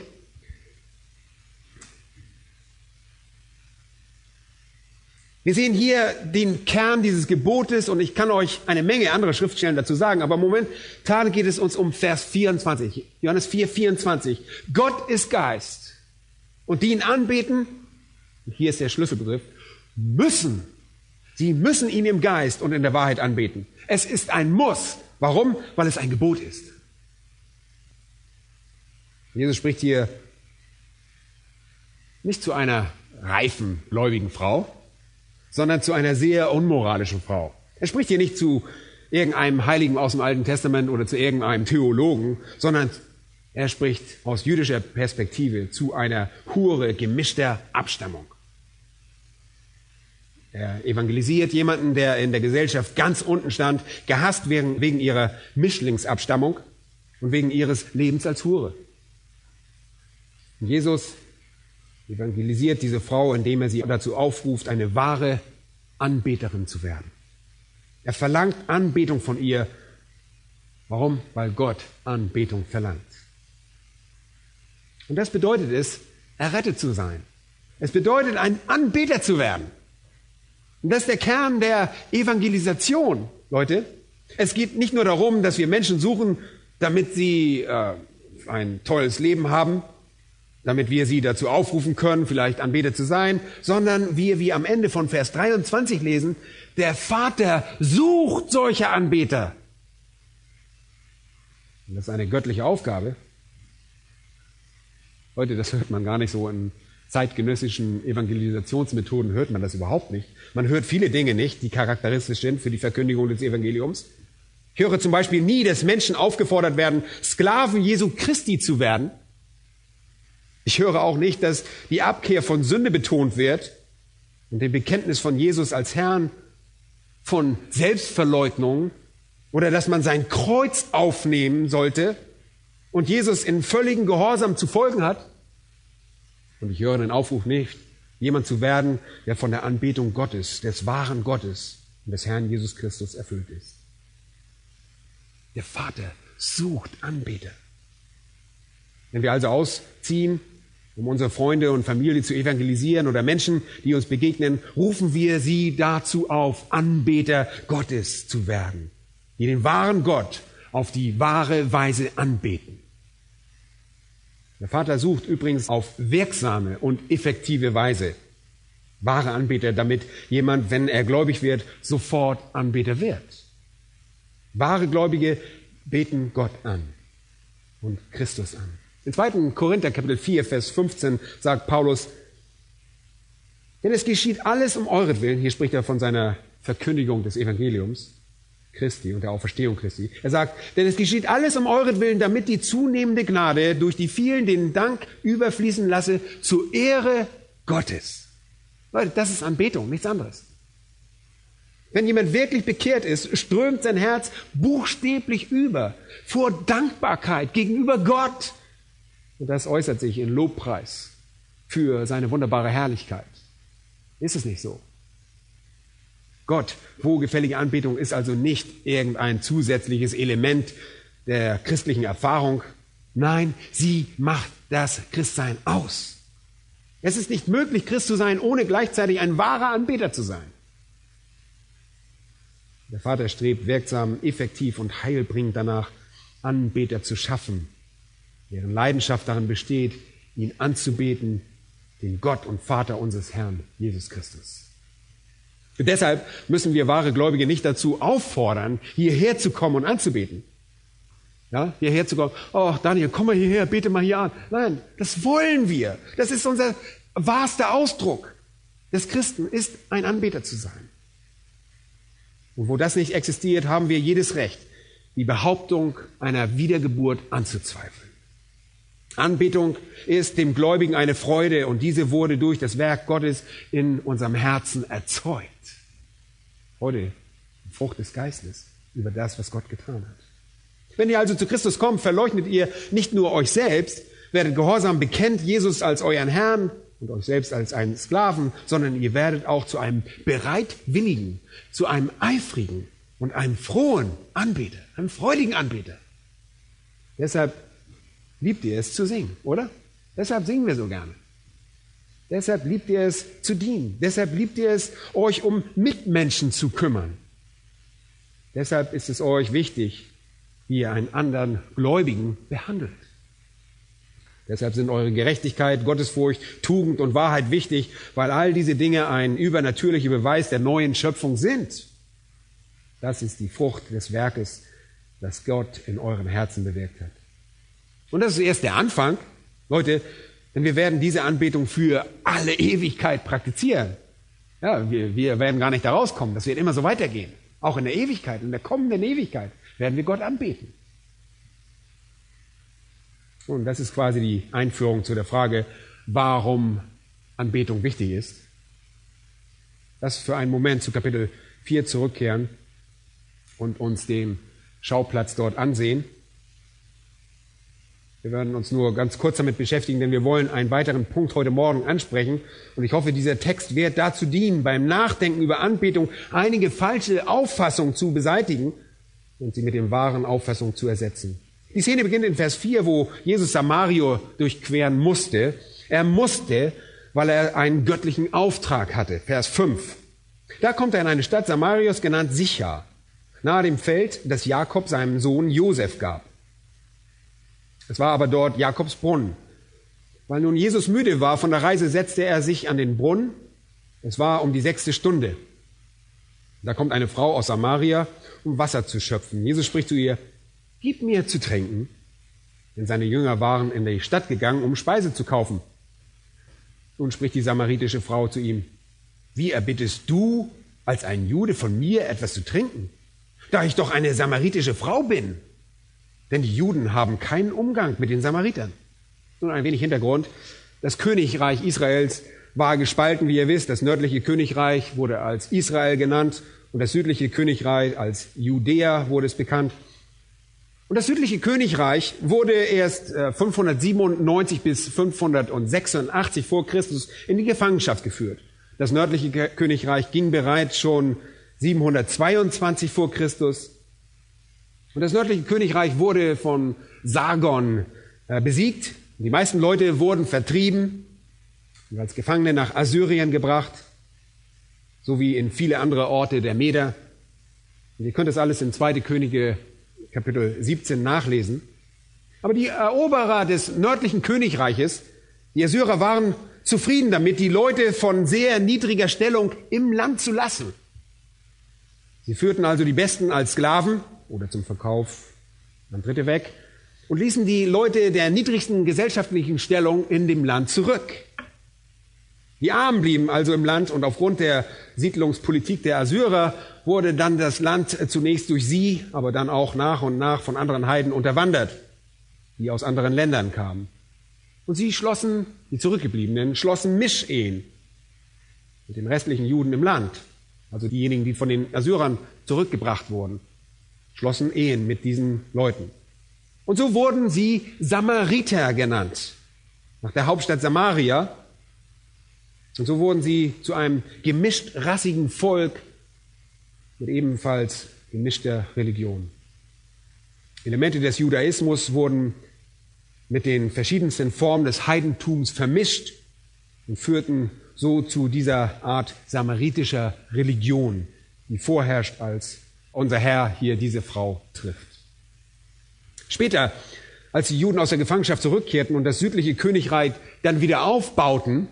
Wir sehen hier den Kern dieses Gebotes und ich kann euch eine Menge andere Schriftstellen dazu sagen, aber momentan geht es uns um Vers 24. Johannes 4, 24. Gott ist Geist und die ihn anbeten, hier ist der Schlüsselbegriff, müssen. Sie müssen ihn im Geist und in der Wahrheit anbeten. Es ist ein Muss. Warum? Weil es ein Gebot ist. Jesus spricht hier nicht zu einer reifen, gläubigen Frau, sondern zu einer sehr unmoralischen Frau. Er spricht hier nicht zu irgendeinem Heiligen aus dem Alten Testament oder zu irgendeinem Theologen, sondern Er spricht aus jüdischer Perspektive zu einer Hure gemischter Abstammung. Er evangelisiert jemanden, der in der Gesellschaft ganz unten stand, gehasst wegen, wegen ihrer Mischlingsabstammung und wegen ihres Lebens als Hure. Und Jesus evangelisiert diese Frau, indem er sie dazu aufruft, eine wahre Anbeterin zu werden. Er verlangt Anbetung von ihr. Warum? Weil Gott Anbetung verlangt. Und das bedeutet es, errettet zu sein. Es bedeutet, ein Anbeter zu werden. Und das ist der Kern der Evangelisation, Leute. Es geht nicht nur darum, dass wir Menschen suchen, damit sie äh, ein tolles Leben haben, damit wir sie dazu aufrufen können, vielleicht Anbeter zu sein, sondern wir, wie am Ende von Vers 23 lesen, der Vater sucht solche Anbeter. Und das ist eine göttliche Aufgabe. Heute, das hört man gar nicht so in zeitgenössischen Evangelisationsmethoden, hört man das überhaupt nicht. Man hört viele Dinge nicht, die charakteristisch sind für die Verkündigung des Evangeliums. Ich höre zum Beispiel nie, dass Menschen aufgefordert werden, Sklaven Jesu Christi zu werden. Ich höre auch nicht, dass die Abkehr von Sünde betont wird und dem Bekenntnis von Jesus als Herrn von Selbstverleugnung oder dass man sein Kreuz aufnehmen sollte und Jesus in völligen Gehorsam zu folgen hat. Und ich höre den Aufruf nicht, jemand zu werden, der von der Anbetung Gottes, des wahren Gottes und des Herrn Jesus Christus erfüllt ist. Der Vater sucht Anbeter. Wenn wir also ausziehen, um unsere Freunde und Familie zu evangelisieren oder Menschen, die uns begegnen, rufen wir sie dazu auf, Anbeter Gottes zu werden, die den wahren Gott auf die wahre Weise anbeten. Der Vater sucht übrigens auf wirksame und effektive Weise wahre Anbeter, damit jemand, wenn er gläubig wird, sofort Anbeter wird. Wahre Gläubige beten Gott an und Christus an. Im 2. Korinther Kapitel 4, Vers 15 sagt Paulus, denn es geschieht alles um euretwillen, hier spricht er von seiner Verkündigung des Evangeliums Christi und der Auferstehung Christi. Er sagt, denn es geschieht alles um euretwillen, damit die zunehmende Gnade durch die vielen den Dank überfließen lasse zur Ehre Gottes. Leute, das ist Anbetung, nichts anderes. Wenn jemand wirklich bekehrt ist, strömt sein Herz buchstäblich über vor Dankbarkeit gegenüber Gott und das äußert sich in Lobpreis für seine wunderbare Herrlichkeit. Ist es nicht so? Gott, wohlgefällige Anbetung ist also nicht irgendein zusätzliches Element der christlichen Erfahrung. Nein, sie macht das Christsein aus. Es ist nicht möglich, Christ zu sein, ohne gleichzeitig ein wahrer Anbeter zu sein. Der Vater strebt wirksam, effektiv und heilbringend danach, Anbeter zu schaffen, deren Leidenschaft darin besteht, ihn anzubeten, den Gott und Vater unseres Herrn, Jesus Christus. Und deshalb müssen wir wahre Gläubige nicht dazu auffordern, hierher zu kommen und anzubeten. Ja, hierher zu kommen. Oh, Daniel, komm mal hierher, bete mal hier an. Nein, das wollen wir. Das ist unser wahrster Ausdruck des Christen, ist ein Anbeter zu sein. Und wo das nicht existiert, haben wir jedes Recht, die Behauptung einer Wiedergeburt anzuzweifeln. Anbetung ist dem Gläubigen eine Freude und diese wurde durch das Werk Gottes in unserem Herzen erzeugt. Freude, Frucht des Geistes über das, was Gott getan hat. Wenn ihr also zu Christus kommt, verleugnet ihr nicht nur euch selbst, werdet gehorsam, bekennt Jesus als euren Herrn und euch selbst als einen Sklaven, sondern ihr werdet auch zu einem bereitwilligen, zu einem eifrigen und einem frohen Anbeter, einem freudigen Anbeter. Deshalb liebt ihr es zu singen, oder? Deshalb singen wir so gerne. Deshalb liebt ihr es zu dienen. Deshalb liebt ihr es, euch um Mitmenschen zu kümmern. Deshalb ist es euch wichtig, wie ihr einen anderen Gläubigen behandelt. Deshalb sind eure Gerechtigkeit, Gottesfurcht, Tugend und Wahrheit wichtig, weil all diese Dinge ein übernatürlicher Beweis der neuen Schöpfung sind. Das ist die Frucht des Werkes, das Gott in eurem Herzen bewirkt hat. Und das ist erst der Anfang. Leute, denn wir werden diese Anbetung für alle Ewigkeit praktizieren. Ja, wir, wir werden gar nicht da rauskommen. Das wird immer so weitergehen. Auch in der Ewigkeit, in der kommenden Ewigkeit werden wir Gott anbeten. Und das ist quasi die Einführung zu der Frage, warum Anbetung wichtig ist. Lass für einen Moment zu Kapitel 4 zurückkehren und uns den Schauplatz dort ansehen. Wir werden uns nur ganz kurz damit beschäftigen, denn wir wollen einen weiteren Punkt heute Morgen ansprechen. Und ich hoffe, dieser Text wird dazu dienen, beim Nachdenken über Anbetung einige falsche Auffassungen zu beseitigen und sie mit den wahren Auffassungen zu ersetzen. Die Szene beginnt in Vers 4, wo Jesus Samario durchqueren musste. Er musste, weil er einen göttlichen Auftrag hatte. Vers 5. Da kommt er in eine Stadt Samarios genannt Sicha, nahe dem Feld, das Jakob seinem Sohn Josef gab. Es war aber dort Jakobs Brunnen. Weil nun Jesus müde war von der Reise, setzte er sich an den Brunnen. Es war um die sechste Stunde. Da kommt eine Frau aus Samaria, um Wasser zu schöpfen. Jesus spricht zu ihr, gib mir zu trinken. Denn seine Jünger waren in die Stadt gegangen, um Speise zu kaufen. Nun spricht die samaritische Frau zu ihm, wie erbittest du als ein Jude von mir etwas zu trinken, da ich doch eine samaritische Frau bin? Denn die Juden haben keinen Umgang mit den Samaritern. Nun ein wenig Hintergrund. Das Königreich Israels war gespalten, wie ihr wisst. Das nördliche Königreich wurde als Israel genannt und das südliche Königreich als Judäa wurde es bekannt. Und das südliche Königreich wurde erst 597 äh, bis 586 vor Christus in die Gefangenschaft geführt. Das nördliche Königreich ging bereits schon 722 vor Christus und das nördliche Königreich wurde von Sargon äh, besiegt. Die meisten Leute wurden vertrieben und als Gefangene nach Assyrien gebracht, sowie in viele andere Orte der Meder. Und ihr könnt das alles in 2. Könige Kapitel 17 nachlesen. Aber die Eroberer des nördlichen Königreiches, die Assyrer, waren zufrieden damit, die Leute von sehr niedriger Stellung im Land zu lassen. Sie führten also die Besten als Sklaven oder zum Verkauf an Dritte weg und ließen die Leute der niedrigsten gesellschaftlichen Stellung in dem Land zurück. Die Armen blieben also im Land und aufgrund der Siedlungspolitik der Assyrer wurde dann das Land zunächst durch sie, aber dann auch nach und nach von anderen Heiden unterwandert, die aus anderen Ländern kamen. Und sie schlossen, die Zurückgebliebenen, schlossen Mischehen mit den restlichen Juden im Land, also diejenigen, die von den Assyrern zurückgebracht wurden schlossen Ehen mit diesen Leuten. Und so wurden sie Samariter genannt, nach der Hauptstadt Samaria. Und so wurden sie zu einem gemischt rassigen Volk mit ebenfalls gemischter Religion. Elemente des Judaismus wurden mit den verschiedensten Formen des Heidentums vermischt und führten so zu dieser Art samaritischer Religion, die vorherrscht als unser Herr hier diese Frau trifft. Später, als die Juden aus der Gefangenschaft zurückkehrten und das südliche Königreich dann wieder aufbauten,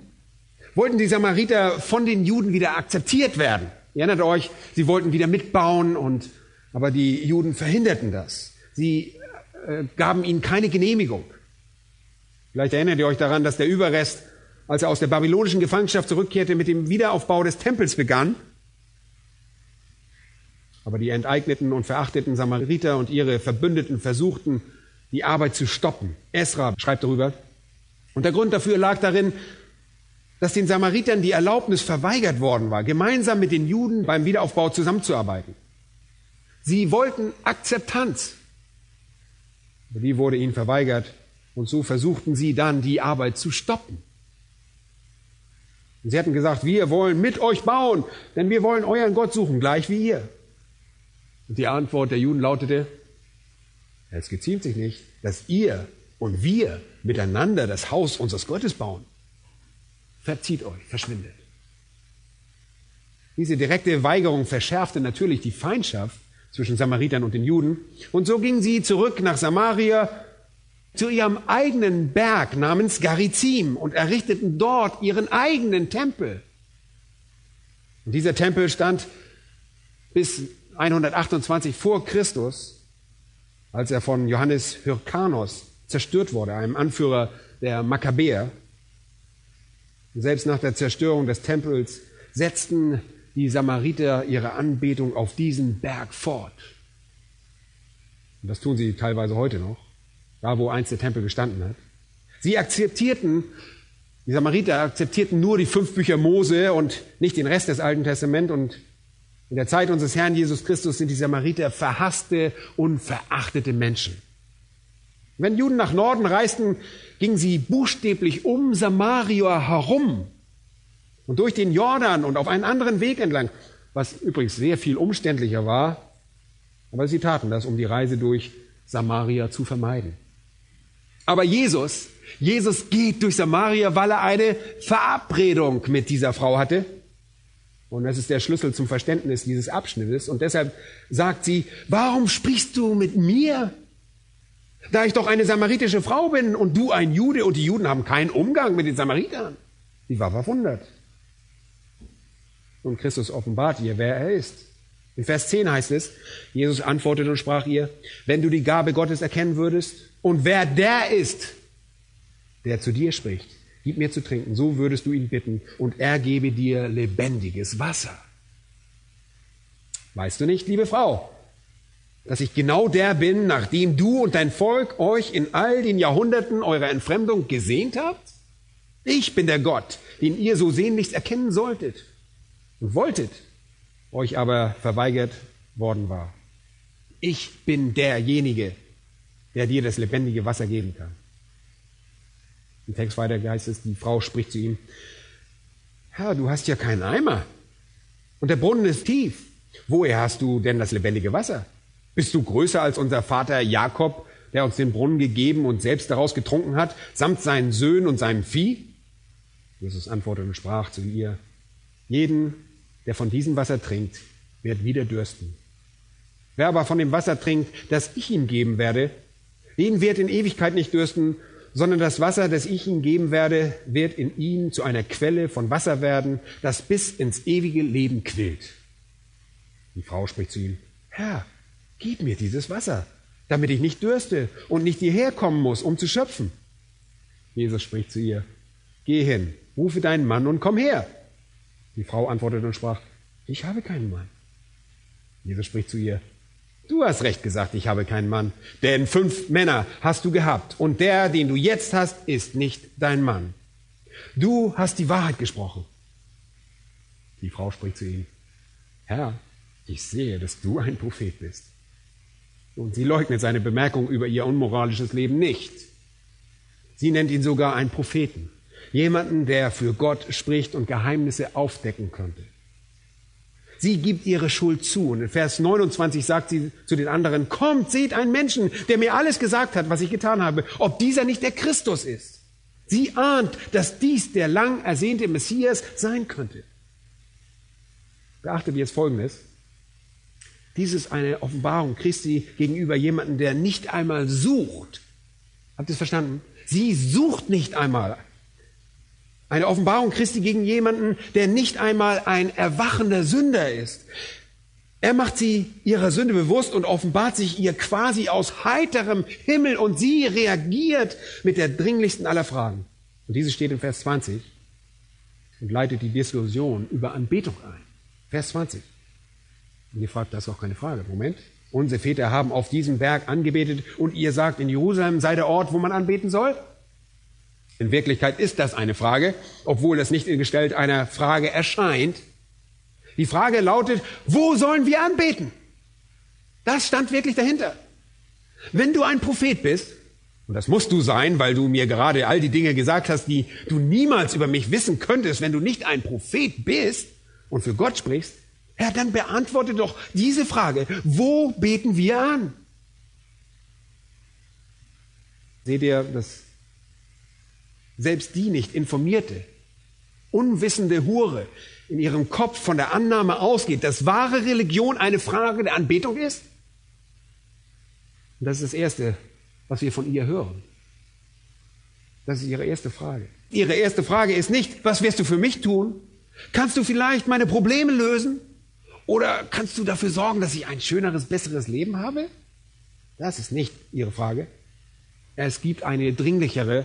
wollten die Samariter von den Juden wieder akzeptiert werden. Ihr erinnert euch, sie wollten wieder mitbauen und, aber die Juden verhinderten das. Sie äh, gaben ihnen keine Genehmigung. Vielleicht erinnert ihr euch daran, dass der Überrest, als er aus der babylonischen Gefangenschaft zurückkehrte, mit dem Wiederaufbau des Tempels begann aber die enteigneten und verachteten Samariter und ihre Verbündeten versuchten, die Arbeit zu stoppen. Esra schreibt darüber. Und der Grund dafür lag darin, dass den Samaritern die Erlaubnis verweigert worden war, gemeinsam mit den Juden beim Wiederaufbau zusammenzuarbeiten. Sie wollten Akzeptanz. Aber die wurde ihnen verweigert und so versuchten sie dann, die Arbeit zu stoppen. Und sie hatten gesagt, wir wollen mit euch bauen, denn wir wollen euren Gott suchen, gleich wie ihr. Und die Antwort der Juden lautete, es geziemt sich nicht, dass ihr und wir miteinander das Haus unseres Gottes bauen. Verzieht euch, verschwindet. Diese direkte Weigerung verschärfte natürlich die Feindschaft zwischen Samaritern und den Juden. Und so gingen sie zurück nach Samaria zu ihrem eigenen Berg namens Garizim und errichteten dort ihren eigenen Tempel. Und dieser Tempel stand bis 128 vor Christus, als er von Johannes Hyrkanos zerstört wurde, einem Anführer der Makkabäer. selbst nach der Zerstörung des Tempels setzten die Samariter ihre Anbetung auf diesen Berg fort. Und das tun sie teilweise heute noch. da wo einst der Tempel gestanden hat. Sie akzeptierten, die Samariter akzeptierten nur die fünf Bücher Mose und nicht den Rest des Alten Testaments und in der Zeit unseres Herrn Jesus Christus sind die Samariter verhasste und verachtete Menschen. Wenn Juden nach Norden reisten, gingen sie buchstäblich um Samaria herum und durch den Jordan und auf einen anderen Weg entlang, was übrigens sehr viel umständlicher war, aber sie taten das, um die Reise durch Samaria zu vermeiden. Aber Jesus, Jesus geht durch Samaria, weil er eine Verabredung mit dieser Frau hatte. Und das ist der Schlüssel zum Verständnis dieses Abschnittes. Und deshalb sagt sie, warum sprichst du mit mir? Da ich doch eine samaritische Frau bin und du ein Jude und die Juden haben keinen Umgang mit den Samaritern. Sie war verwundert. Und Christus offenbart ihr, wer er ist. In Vers 10 heißt es, Jesus antwortete und sprach ihr, wenn du die Gabe Gottes erkennen würdest und wer der ist, der zu dir spricht, gib mir zu trinken, so würdest du ihn bitten und er gebe dir lebendiges Wasser. Weißt du nicht, liebe Frau, dass ich genau der bin, nachdem du und dein Volk euch in all den Jahrhunderten eurer Entfremdung gesehnt habt? Ich bin der Gott, den ihr so sehnlichst erkennen solltet und wolltet, euch aber verweigert worden war. Ich bin derjenige, der dir das lebendige Wasser geben kann. Im Text weiter heißt es, die Frau spricht zu ihm, Herr, du hast ja keinen Eimer und der Brunnen ist tief. Woher hast du denn das lebendige Wasser? Bist du größer als unser Vater Jakob, der uns den Brunnen gegeben und selbst daraus getrunken hat, samt seinen Söhnen und seinem Vieh? Jesus antwortete und sprach zu ihr, jeden, der von diesem Wasser trinkt, wird wieder dürsten. Wer aber von dem Wasser trinkt, das ich ihm geben werde, den wird in Ewigkeit nicht dürsten, sondern das Wasser, das ich ihm geben werde, wird in ihm zu einer Quelle von Wasser werden, das bis ins ewige Leben quillt. Die Frau spricht zu ihm, Herr, gib mir dieses Wasser, damit ich nicht dürste und nicht hierher kommen muss, um zu schöpfen. Jesus spricht zu ihr, geh hin, rufe deinen Mann und komm her. Die Frau antwortete und sprach, ich habe keinen Mann. Jesus spricht zu ihr, Du hast recht gesagt, ich habe keinen Mann. Denn fünf Männer hast du gehabt und der, den du jetzt hast, ist nicht dein Mann. Du hast die Wahrheit gesprochen. Die Frau spricht zu ihm, Herr, ich sehe, dass du ein Prophet bist. Und sie leugnet seine Bemerkung über ihr unmoralisches Leben nicht. Sie nennt ihn sogar einen Propheten, jemanden, der für Gott spricht und Geheimnisse aufdecken könnte. Sie gibt ihre Schuld zu. Und in Vers 29 sagt sie zu den anderen, kommt, seht einen Menschen, der mir alles gesagt hat, was ich getan habe, ob dieser nicht der Christus ist. Sie ahnt, dass dies der lang ersehnte Messias sein könnte. Beachtet jetzt Folgendes. Dies ist eine Offenbarung Christi gegenüber jemandem, der nicht einmal sucht. Habt ihr es verstanden? Sie sucht nicht einmal eine Offenbarung Christi gegen jemanden, der nicht einmal ein erwachender Sünder ist. Er macht sie ihrer Sünde bewusst und offenbart sich ihr quasi aus heiterem Himmel und sie reagiert mit der dringlichsten aller Fragen. Und diese steht in Vers 20 und leitet die Diskussion über Anbetung ein. Vers 20. Und ihr fragt, das ist auch keine Frage. Moment. Unsere Väter haben auf diesem Berg angebetet und ihr sagt, in Jerusalem sei der Ort, wo man anbeten soll? In Wirklichkeit ist das eine Frage, obwohl es nicht in Gestalt einer Frage erscheint. Die Frage lautet, wo sollen wir anbeten? Das stand wirklich dahinter. Wenn du ein Prophet bist, und das musst du sein, weil du mir gerade all die Dinge gesagt hast, die du niemals über mich wissen könntest, wenn du nicht ein Prophet bist und für Gott sprichst, Herr, dann beantworte doch diese Frage, wo beten wir an? Seht ihr das selbst die nicht informierte, unwissende Hure in ihrem Kopf von der Annahme ausgeht, dass wahre Religion eine Frage der Anbetung ist? Und das ist das Erste, was wir von ihr hören. Das ist ihre erste Frage. Ihre erste Frage ist nicht, was wirst du für mich tun? Kannst du vielleicht meine Probleme lösen? Oder kannst du dafür sorgen, dass ich ein schöneres, besseres Leben habe? Das ist nicht ihre Frage. Es gibt eine dringlichere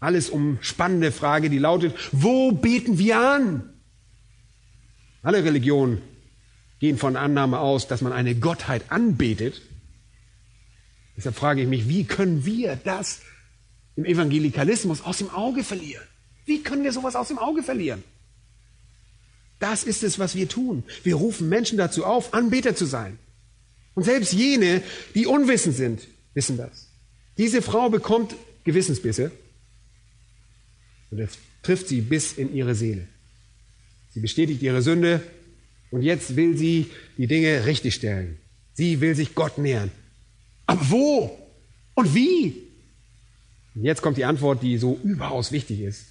alles umspannende Frage, die lautet, wo beten wir an? Alle Religionen gehen von Annahme aus, dass man eine Gottheit anbetet. Deshalb frage ich mich, wie können wir das im Evangelikalismus aus dem Auge verlieren? Wie können wir sowas aus dem Auge verlieren? Das ist es, was wir tun. Wir rufen Menschen dazu auf, Anbeter zu sein. Und selbst jene, die unwissend sind, wissen das. Diese Frau bekommt Gewissensbisse und es trifft sie bis in ihre Seele. Sie bestätigt ihre Sünde und jetzt will sie die Dinge richtigstellen. Sie will sich Gott nähern. Aber wo? Und wie? Und jetzt kommt die Antwort, die so überaus wichtig ist.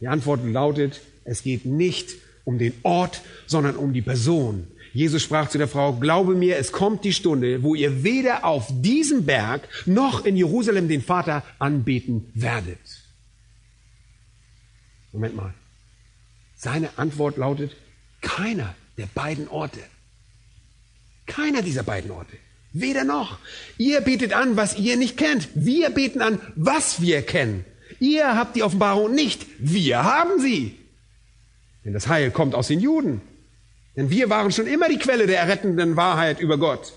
Die Antwort lautet, es geht nicht um den Ort, sondern um die Person. Jesus sprach zu der Frau, glaube mir, es kommt die Stunde, wo ihr weder auf diesem Berg noch in Jerusalem den Vater anbeten werdet. Moment mal. Seine Antwort lautet, keiner der beiden Orte. Keiner dieser beiden Orte. Weder noch. Ihr betet an, was ihr nicht kennt. Wir beten an, was wir kennen. Ihr habt die Offenbarung nicht. Wir haben sie. Denn das Heil kommt aus den Juden. Denn wir waren schon immer die Quelle der errettenden Wahrheit über Gott.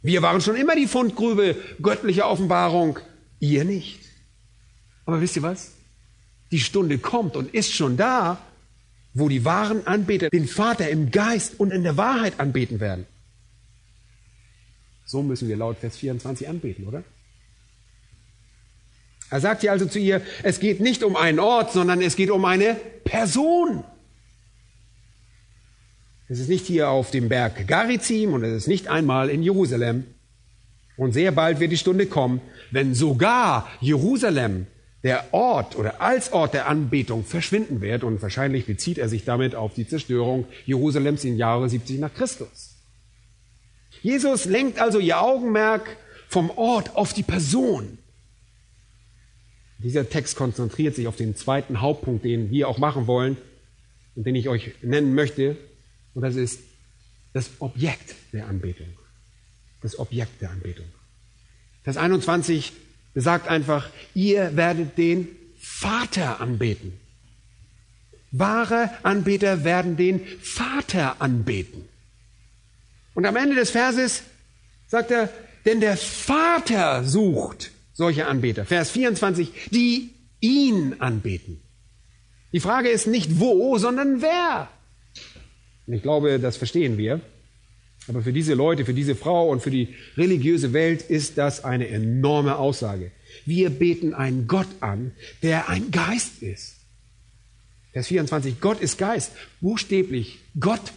Wir waren schon immer die Fundgrübe göttlicher Offenbarung. Ihr nicht. Aber wisst ihr was? Die Stunde kommt und ist schon da, wo die wahren Anbeter den Vater im Geist und in der Wahrheit anbeten werden. So müssen wir laut Vers 24 anbeten, oder? Er sagt hier also zu ihr, es geht nicht um einen Ort, sondern es geht um eine Person. Es ist nicht hier auf dem Berg Garizim und es ist nicht einmal in Jerusalem. Und sehr bald wird die Stunde kommen, wenn sogar Jerusalem, der Ort oder als Ort der Anbetung verschwinden wird. Und wahrscheinlich bezieht er sich damit auf die Zerstörung Jerusalems im Jahre 70 nach Christus. Jesus lenkt also ihr Augenmerk vom Ort auf die Person. Dieser Text konzentriert sich auf den zweiten Hauptpunkt, den wir auch machen wollen und den ich euch nennen möchte. Und das ist das Objekt der Anbetung. Das Objekt der Anbetung. Vers 21 besagt einfach, ihr werdet den Vater anbeten. Wahre Anbeter werden den Vater anbeten. Und am Ende des Verses sagt er, denn der Vater sucht solche Anbeter. Vers 24, die ihn anbeten. Die Frage ist nicht wo, sondern wer. Und ich glaube, das verstehen wir. Aber für diese Leute, für diese Frau und für die religiöse Welt ist das eine enorme Aussage. Wir beten einen Gott an, der ein Geist ist. Vers 24, Gott ist Geist. Buchstäblich, Gott,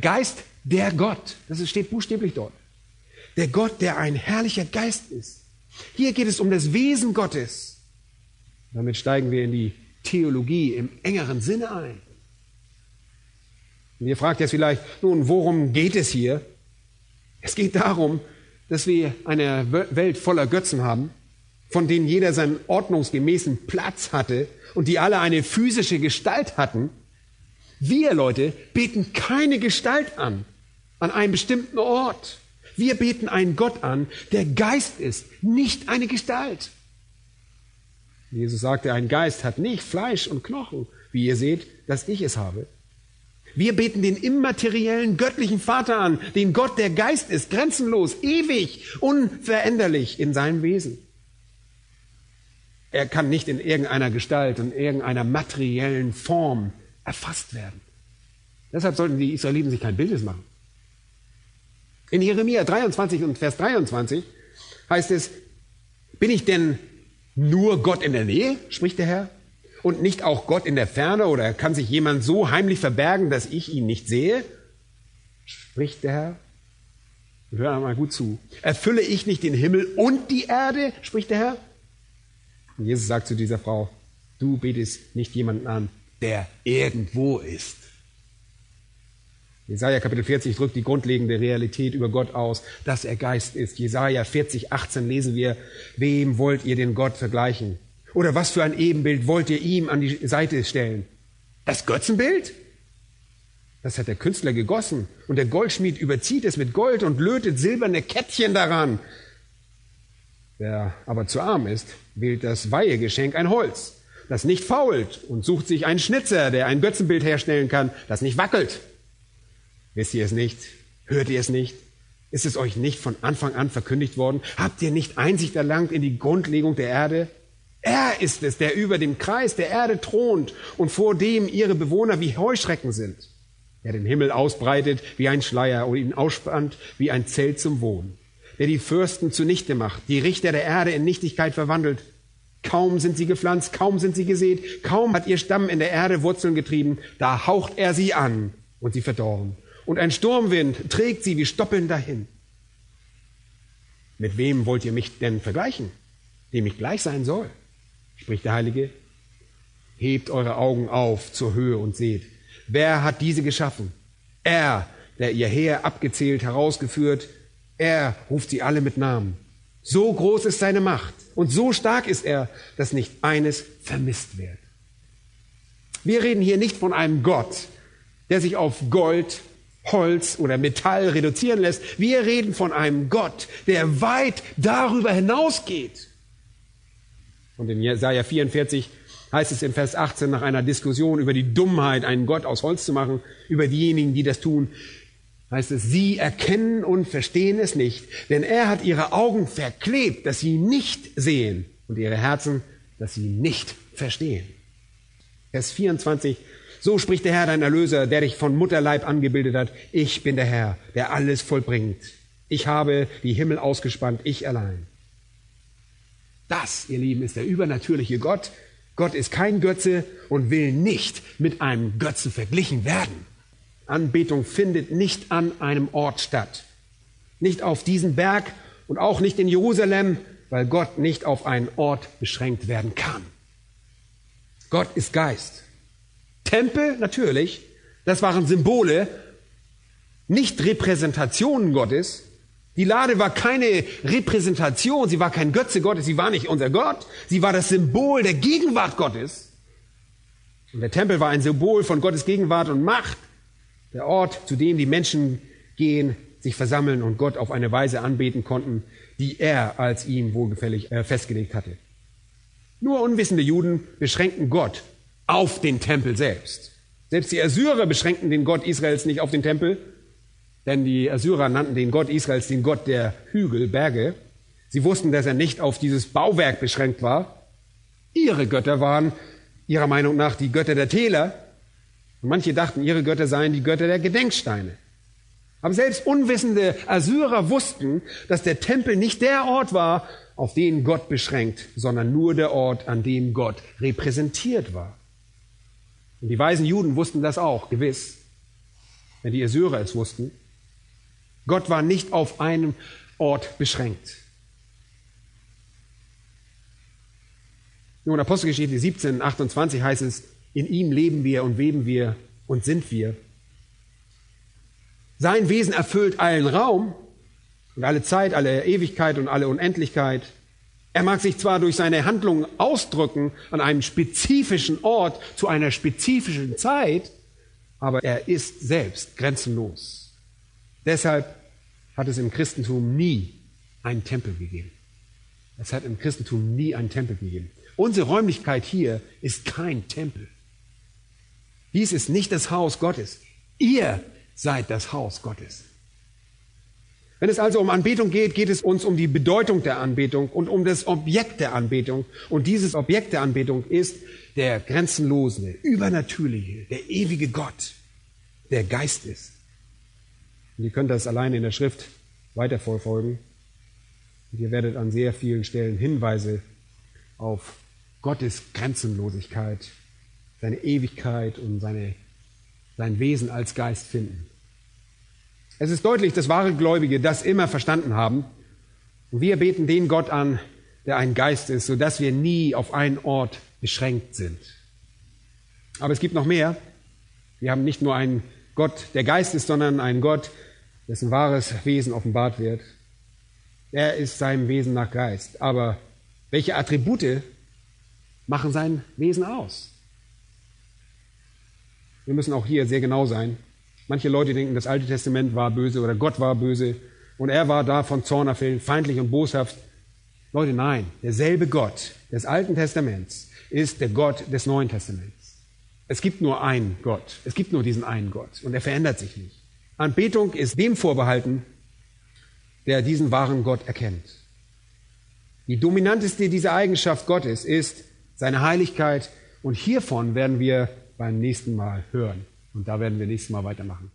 Geist der Gott. Das steht buchstäblich dort. Der Gott, der ein herrlicher Geist ist. Hier geht es um das Wesen Gottes. Damit steigen wir in die Theologie im engeren Sinne ein. Und ihr fragt jetzt vielleicht, nun, worum geht es hier? Es geht darum, dass wir eine Welt voller Götzen haben, von denen jeder seinen ordnungsgemäßen Platz hatte und die alle eine physische Gestalt hatten. Wir Leute beten keine Gestalt an, an einem bestimmten Ort. Wir beten einen Gott an, der Geist ist, nicht eine Gestalt. Jesus sagte, ein Geist hat nicht Fleisch und Knochen, wie ihr seht, dass ich es habe. Wir beten den immateriellen göttlichen Vater an, den Gott, der Geist ist, grenzenlos, ewig, unveränderlich in seinem Wesen. Er kann nicht in irgendeiner Gestalt, in irgendeiner materiellen Form erfasst werden. Deshalb sollten die Israeliten sich kein Bildes machen. In Jeremia 23 und Vers 23 heißt es, bin ich denn nur Gott in der Nähe, spricht der Herr, und nicht auch Gott in der Ferne, oder kann sich jemand so heimlich verbergen, dass ich ihn nicht sehe, spricht der Herr. Hör mal gut zu. Erfülle ich nicht den Himmel und die Erde, spricht der Herr. Und Jesus sagt zu dieser Frau, du betest nicht jemanden an, der irgendwo ist. Jesaja Kapitel 40 drückt die grundlegende Realität über Gott aus, dass er Geist ist. Jesaja 40, 18 lesen wir, wem wollt ihr den Gott vergleichen? Oder was für ein Ebenbild wollt ihr ihm an die Seite stellen? Das Götzenbild? Das hat der Künstler gegossen und der Goldschmied überzieht es mit Gold und lötet silberne Kettchen daran. Wer aber zu arm ist, wählt das Weihegeschenk ein Holz, das nicht fault und sucht sich einen Schnitzer, der ein Götzenbild herstellen kann, das nicht wackelt. Wisst ihr es nicht? Hört ihr es nicht? Ist es euch nicht von Anfang an verkündigt worden? Habt ihr nicht Einsicht erlangt in die Grundlegung der Erde? Er ist es, der über dem Kreis der Erde thront und vor dem ihre Bewohner wie Heuschrecken sind. Der den Himmel ausbreitet wie ein Schleier und ihn ausspannt wie ein Zelt zum Wohnen. Der die Fürsten zunichte macht, die Richter der Erde in Nichtigkeit verwandelt. Kaum sind sie gepflanzt, kaum sind sie gesät, kaum hat ihr Stamm in der Erde Wurzeln getrieben, da haucht er sie an und sie verdorren. Und ein Sturmwind trägt sie wie Stoppeln dahin. Mit wem wollt ihr mich denn vergleichen, dem ich gleich sein soll? Spricht der Heilige. Hebt eure Augen auf zur Höhe und seht, wer hat diese geschaffen? Er, der ihr Heer abgezählt, herausgeführt, er ruft sie alle mit Namen. So groß ist seine Macht und so stark ist er, dass nicht eines vermisst wird. Wir reden hier nicht von einem Gott, der sich auf Gold, Holz oder Metall reduzieren lässt. Wir reden von einem Gott, der weit darüber hinausgeht. Und in Jesaja 44 heißt es in Vers 18 nach einer Diskussion über die Dummheit, einen Gott aus Holz zu machen, über diejenigen, die das tun, heißt es, sie erkennen und verstehen es nicht, denn er hat ihre Augen verklebt, dass sie nicht sehen und ihre Herzen, dass sie nicht verstehen. Vers 24, so spricht der Herr dein Erlöser, der dich von Mutterleib angebildet hat. Ich bin der Herr, der alles vollbringt. Ich habe die Himmel ausgespannt, ich allein. Das, ihr Lieben, ist der übernatürliche Gott. Gott ist kein Götze und will nicht mit einem Götzen verglichen werden. Anbetung findet nicht an einem Ort statt. Nicht auf diesem Berg und auch nicht in Jerusalem, weil Gott nicht auf einen Ort beschränkt werden kann. Gott ist Geist. Tempel, natürlich, das waren Symbole, nicht Repräsentationen Gottes, die Lade war keine Repräsentation, sie war kein Götze Gottes, sie war nicht unser Gott, sie war das Symbol der Gegenwart Gottes. Und der Tempel war ein Symbol von Gottes Gegenwart und Macht, der Ort, zu dem die Menschen gehen, sich versammeln und Gott auf eine Weise anbeten konnten, die er als ihm wohlgefällig äh, festgelegt hatte. Nur unwissende Juden beschränkten Gott auf den Tempel selbst. Selbst die Assyrer beschränkten den Gott Israels nicht auf den Tempel, denn die Assyrer nannten den Gott Israels den Gott der Hügel, Berge. Sie wussten, dass er nicht auf dieses Bauwerk beschränkt war. Ihre Götter waren ihrer Meinung nach die Götter der Täler. Und manche dachten, ihre Götter seien die Götter der Gedenksteine. Aber selbst unwissende Assyrer wussten, dass der Tempel nicht der Ort war, auf den Gott beschränkt, sondern nur der Ort, an dem Gott repräsentiert war. Und die weisen Juden wussten das auch, gewiss, wenn die Assyrer es wussten. Gott war nicht auf einem Ort beschränkt. Nun, Apostelgeschichte 17, 28 heißt es, in ihm leben wir und weben wir und sind wir. Sein Wesen erfüllt allen Raum und alle Zeit, alle Ewigkeit und alle Unendlichkeit. Er mag sich zwar durch seine Handlungen ausdrücken an einem spezifischen Ort zu einer spezifischen Zeit, aber er ist selbst grenzenlos. Deshalb hat es im Christentum nie einen Tempel gegeben. Es hat im Christentum nie einen Tempel gegeben. Unsere Räumlichkeit hier ist kein Tempel. Dies ist nicht das Haus Gottes. Ihr seid das Haus Gottes. Wenn es also um Anbetung geht, geht es uns um die Bedeutung der Anbetung und um das Objekt der Anbetung. Und dieses Objekt der Anbetung ist der grenzenlose, übernatürliche, der ewige Gott, der Geist ist. Und ihr könnt das alleine in der Schrift weiterverfolgen. Und ihr werdet an sehr vielen Stellen Hinweise auf Gottes Grenzenlosigkeit, seine Ewigkeit und seine, sein Wesen als Geist finden. Es ist deutlich, dass wahre Gläubige das immer verstanden haben. Und wir beten den Gott an, der ein Geist ist, sodass wir nie auf einen Ort beschränkt sind. Aber es gibt noch mehr. Wir haben nicht nur einen Gott, der Geist ist, sondern einen Gott, dessen wahres Wesen offenbart wird. Er ist seinem Wesen nach Geist. Aber welche Attribute machen sein Wesen aus? Wir müssen auch hier sehr genau sein. Manche Leute denken, das Alte Testament war böse oder Gott war böse und er war da von Zorn erfüllt, feindlich und boshaft. Leute, nein, derselbe Gott des Alten Testaments ist der Gott des Neuen Testaments. Es gibt nur einen Gott. Es gibt nur diesen einen Gott und er verändert sich nicht. Anbetung ist dem vorbehalten, der diesen wahren Gott erkennt. Die dominanteste dieser Eigenschaft Gottes ist seine Heiligkeit und hiervon werden wir beim nächsten Mal hören. Und da werden wir nächstes Mal weitermachen.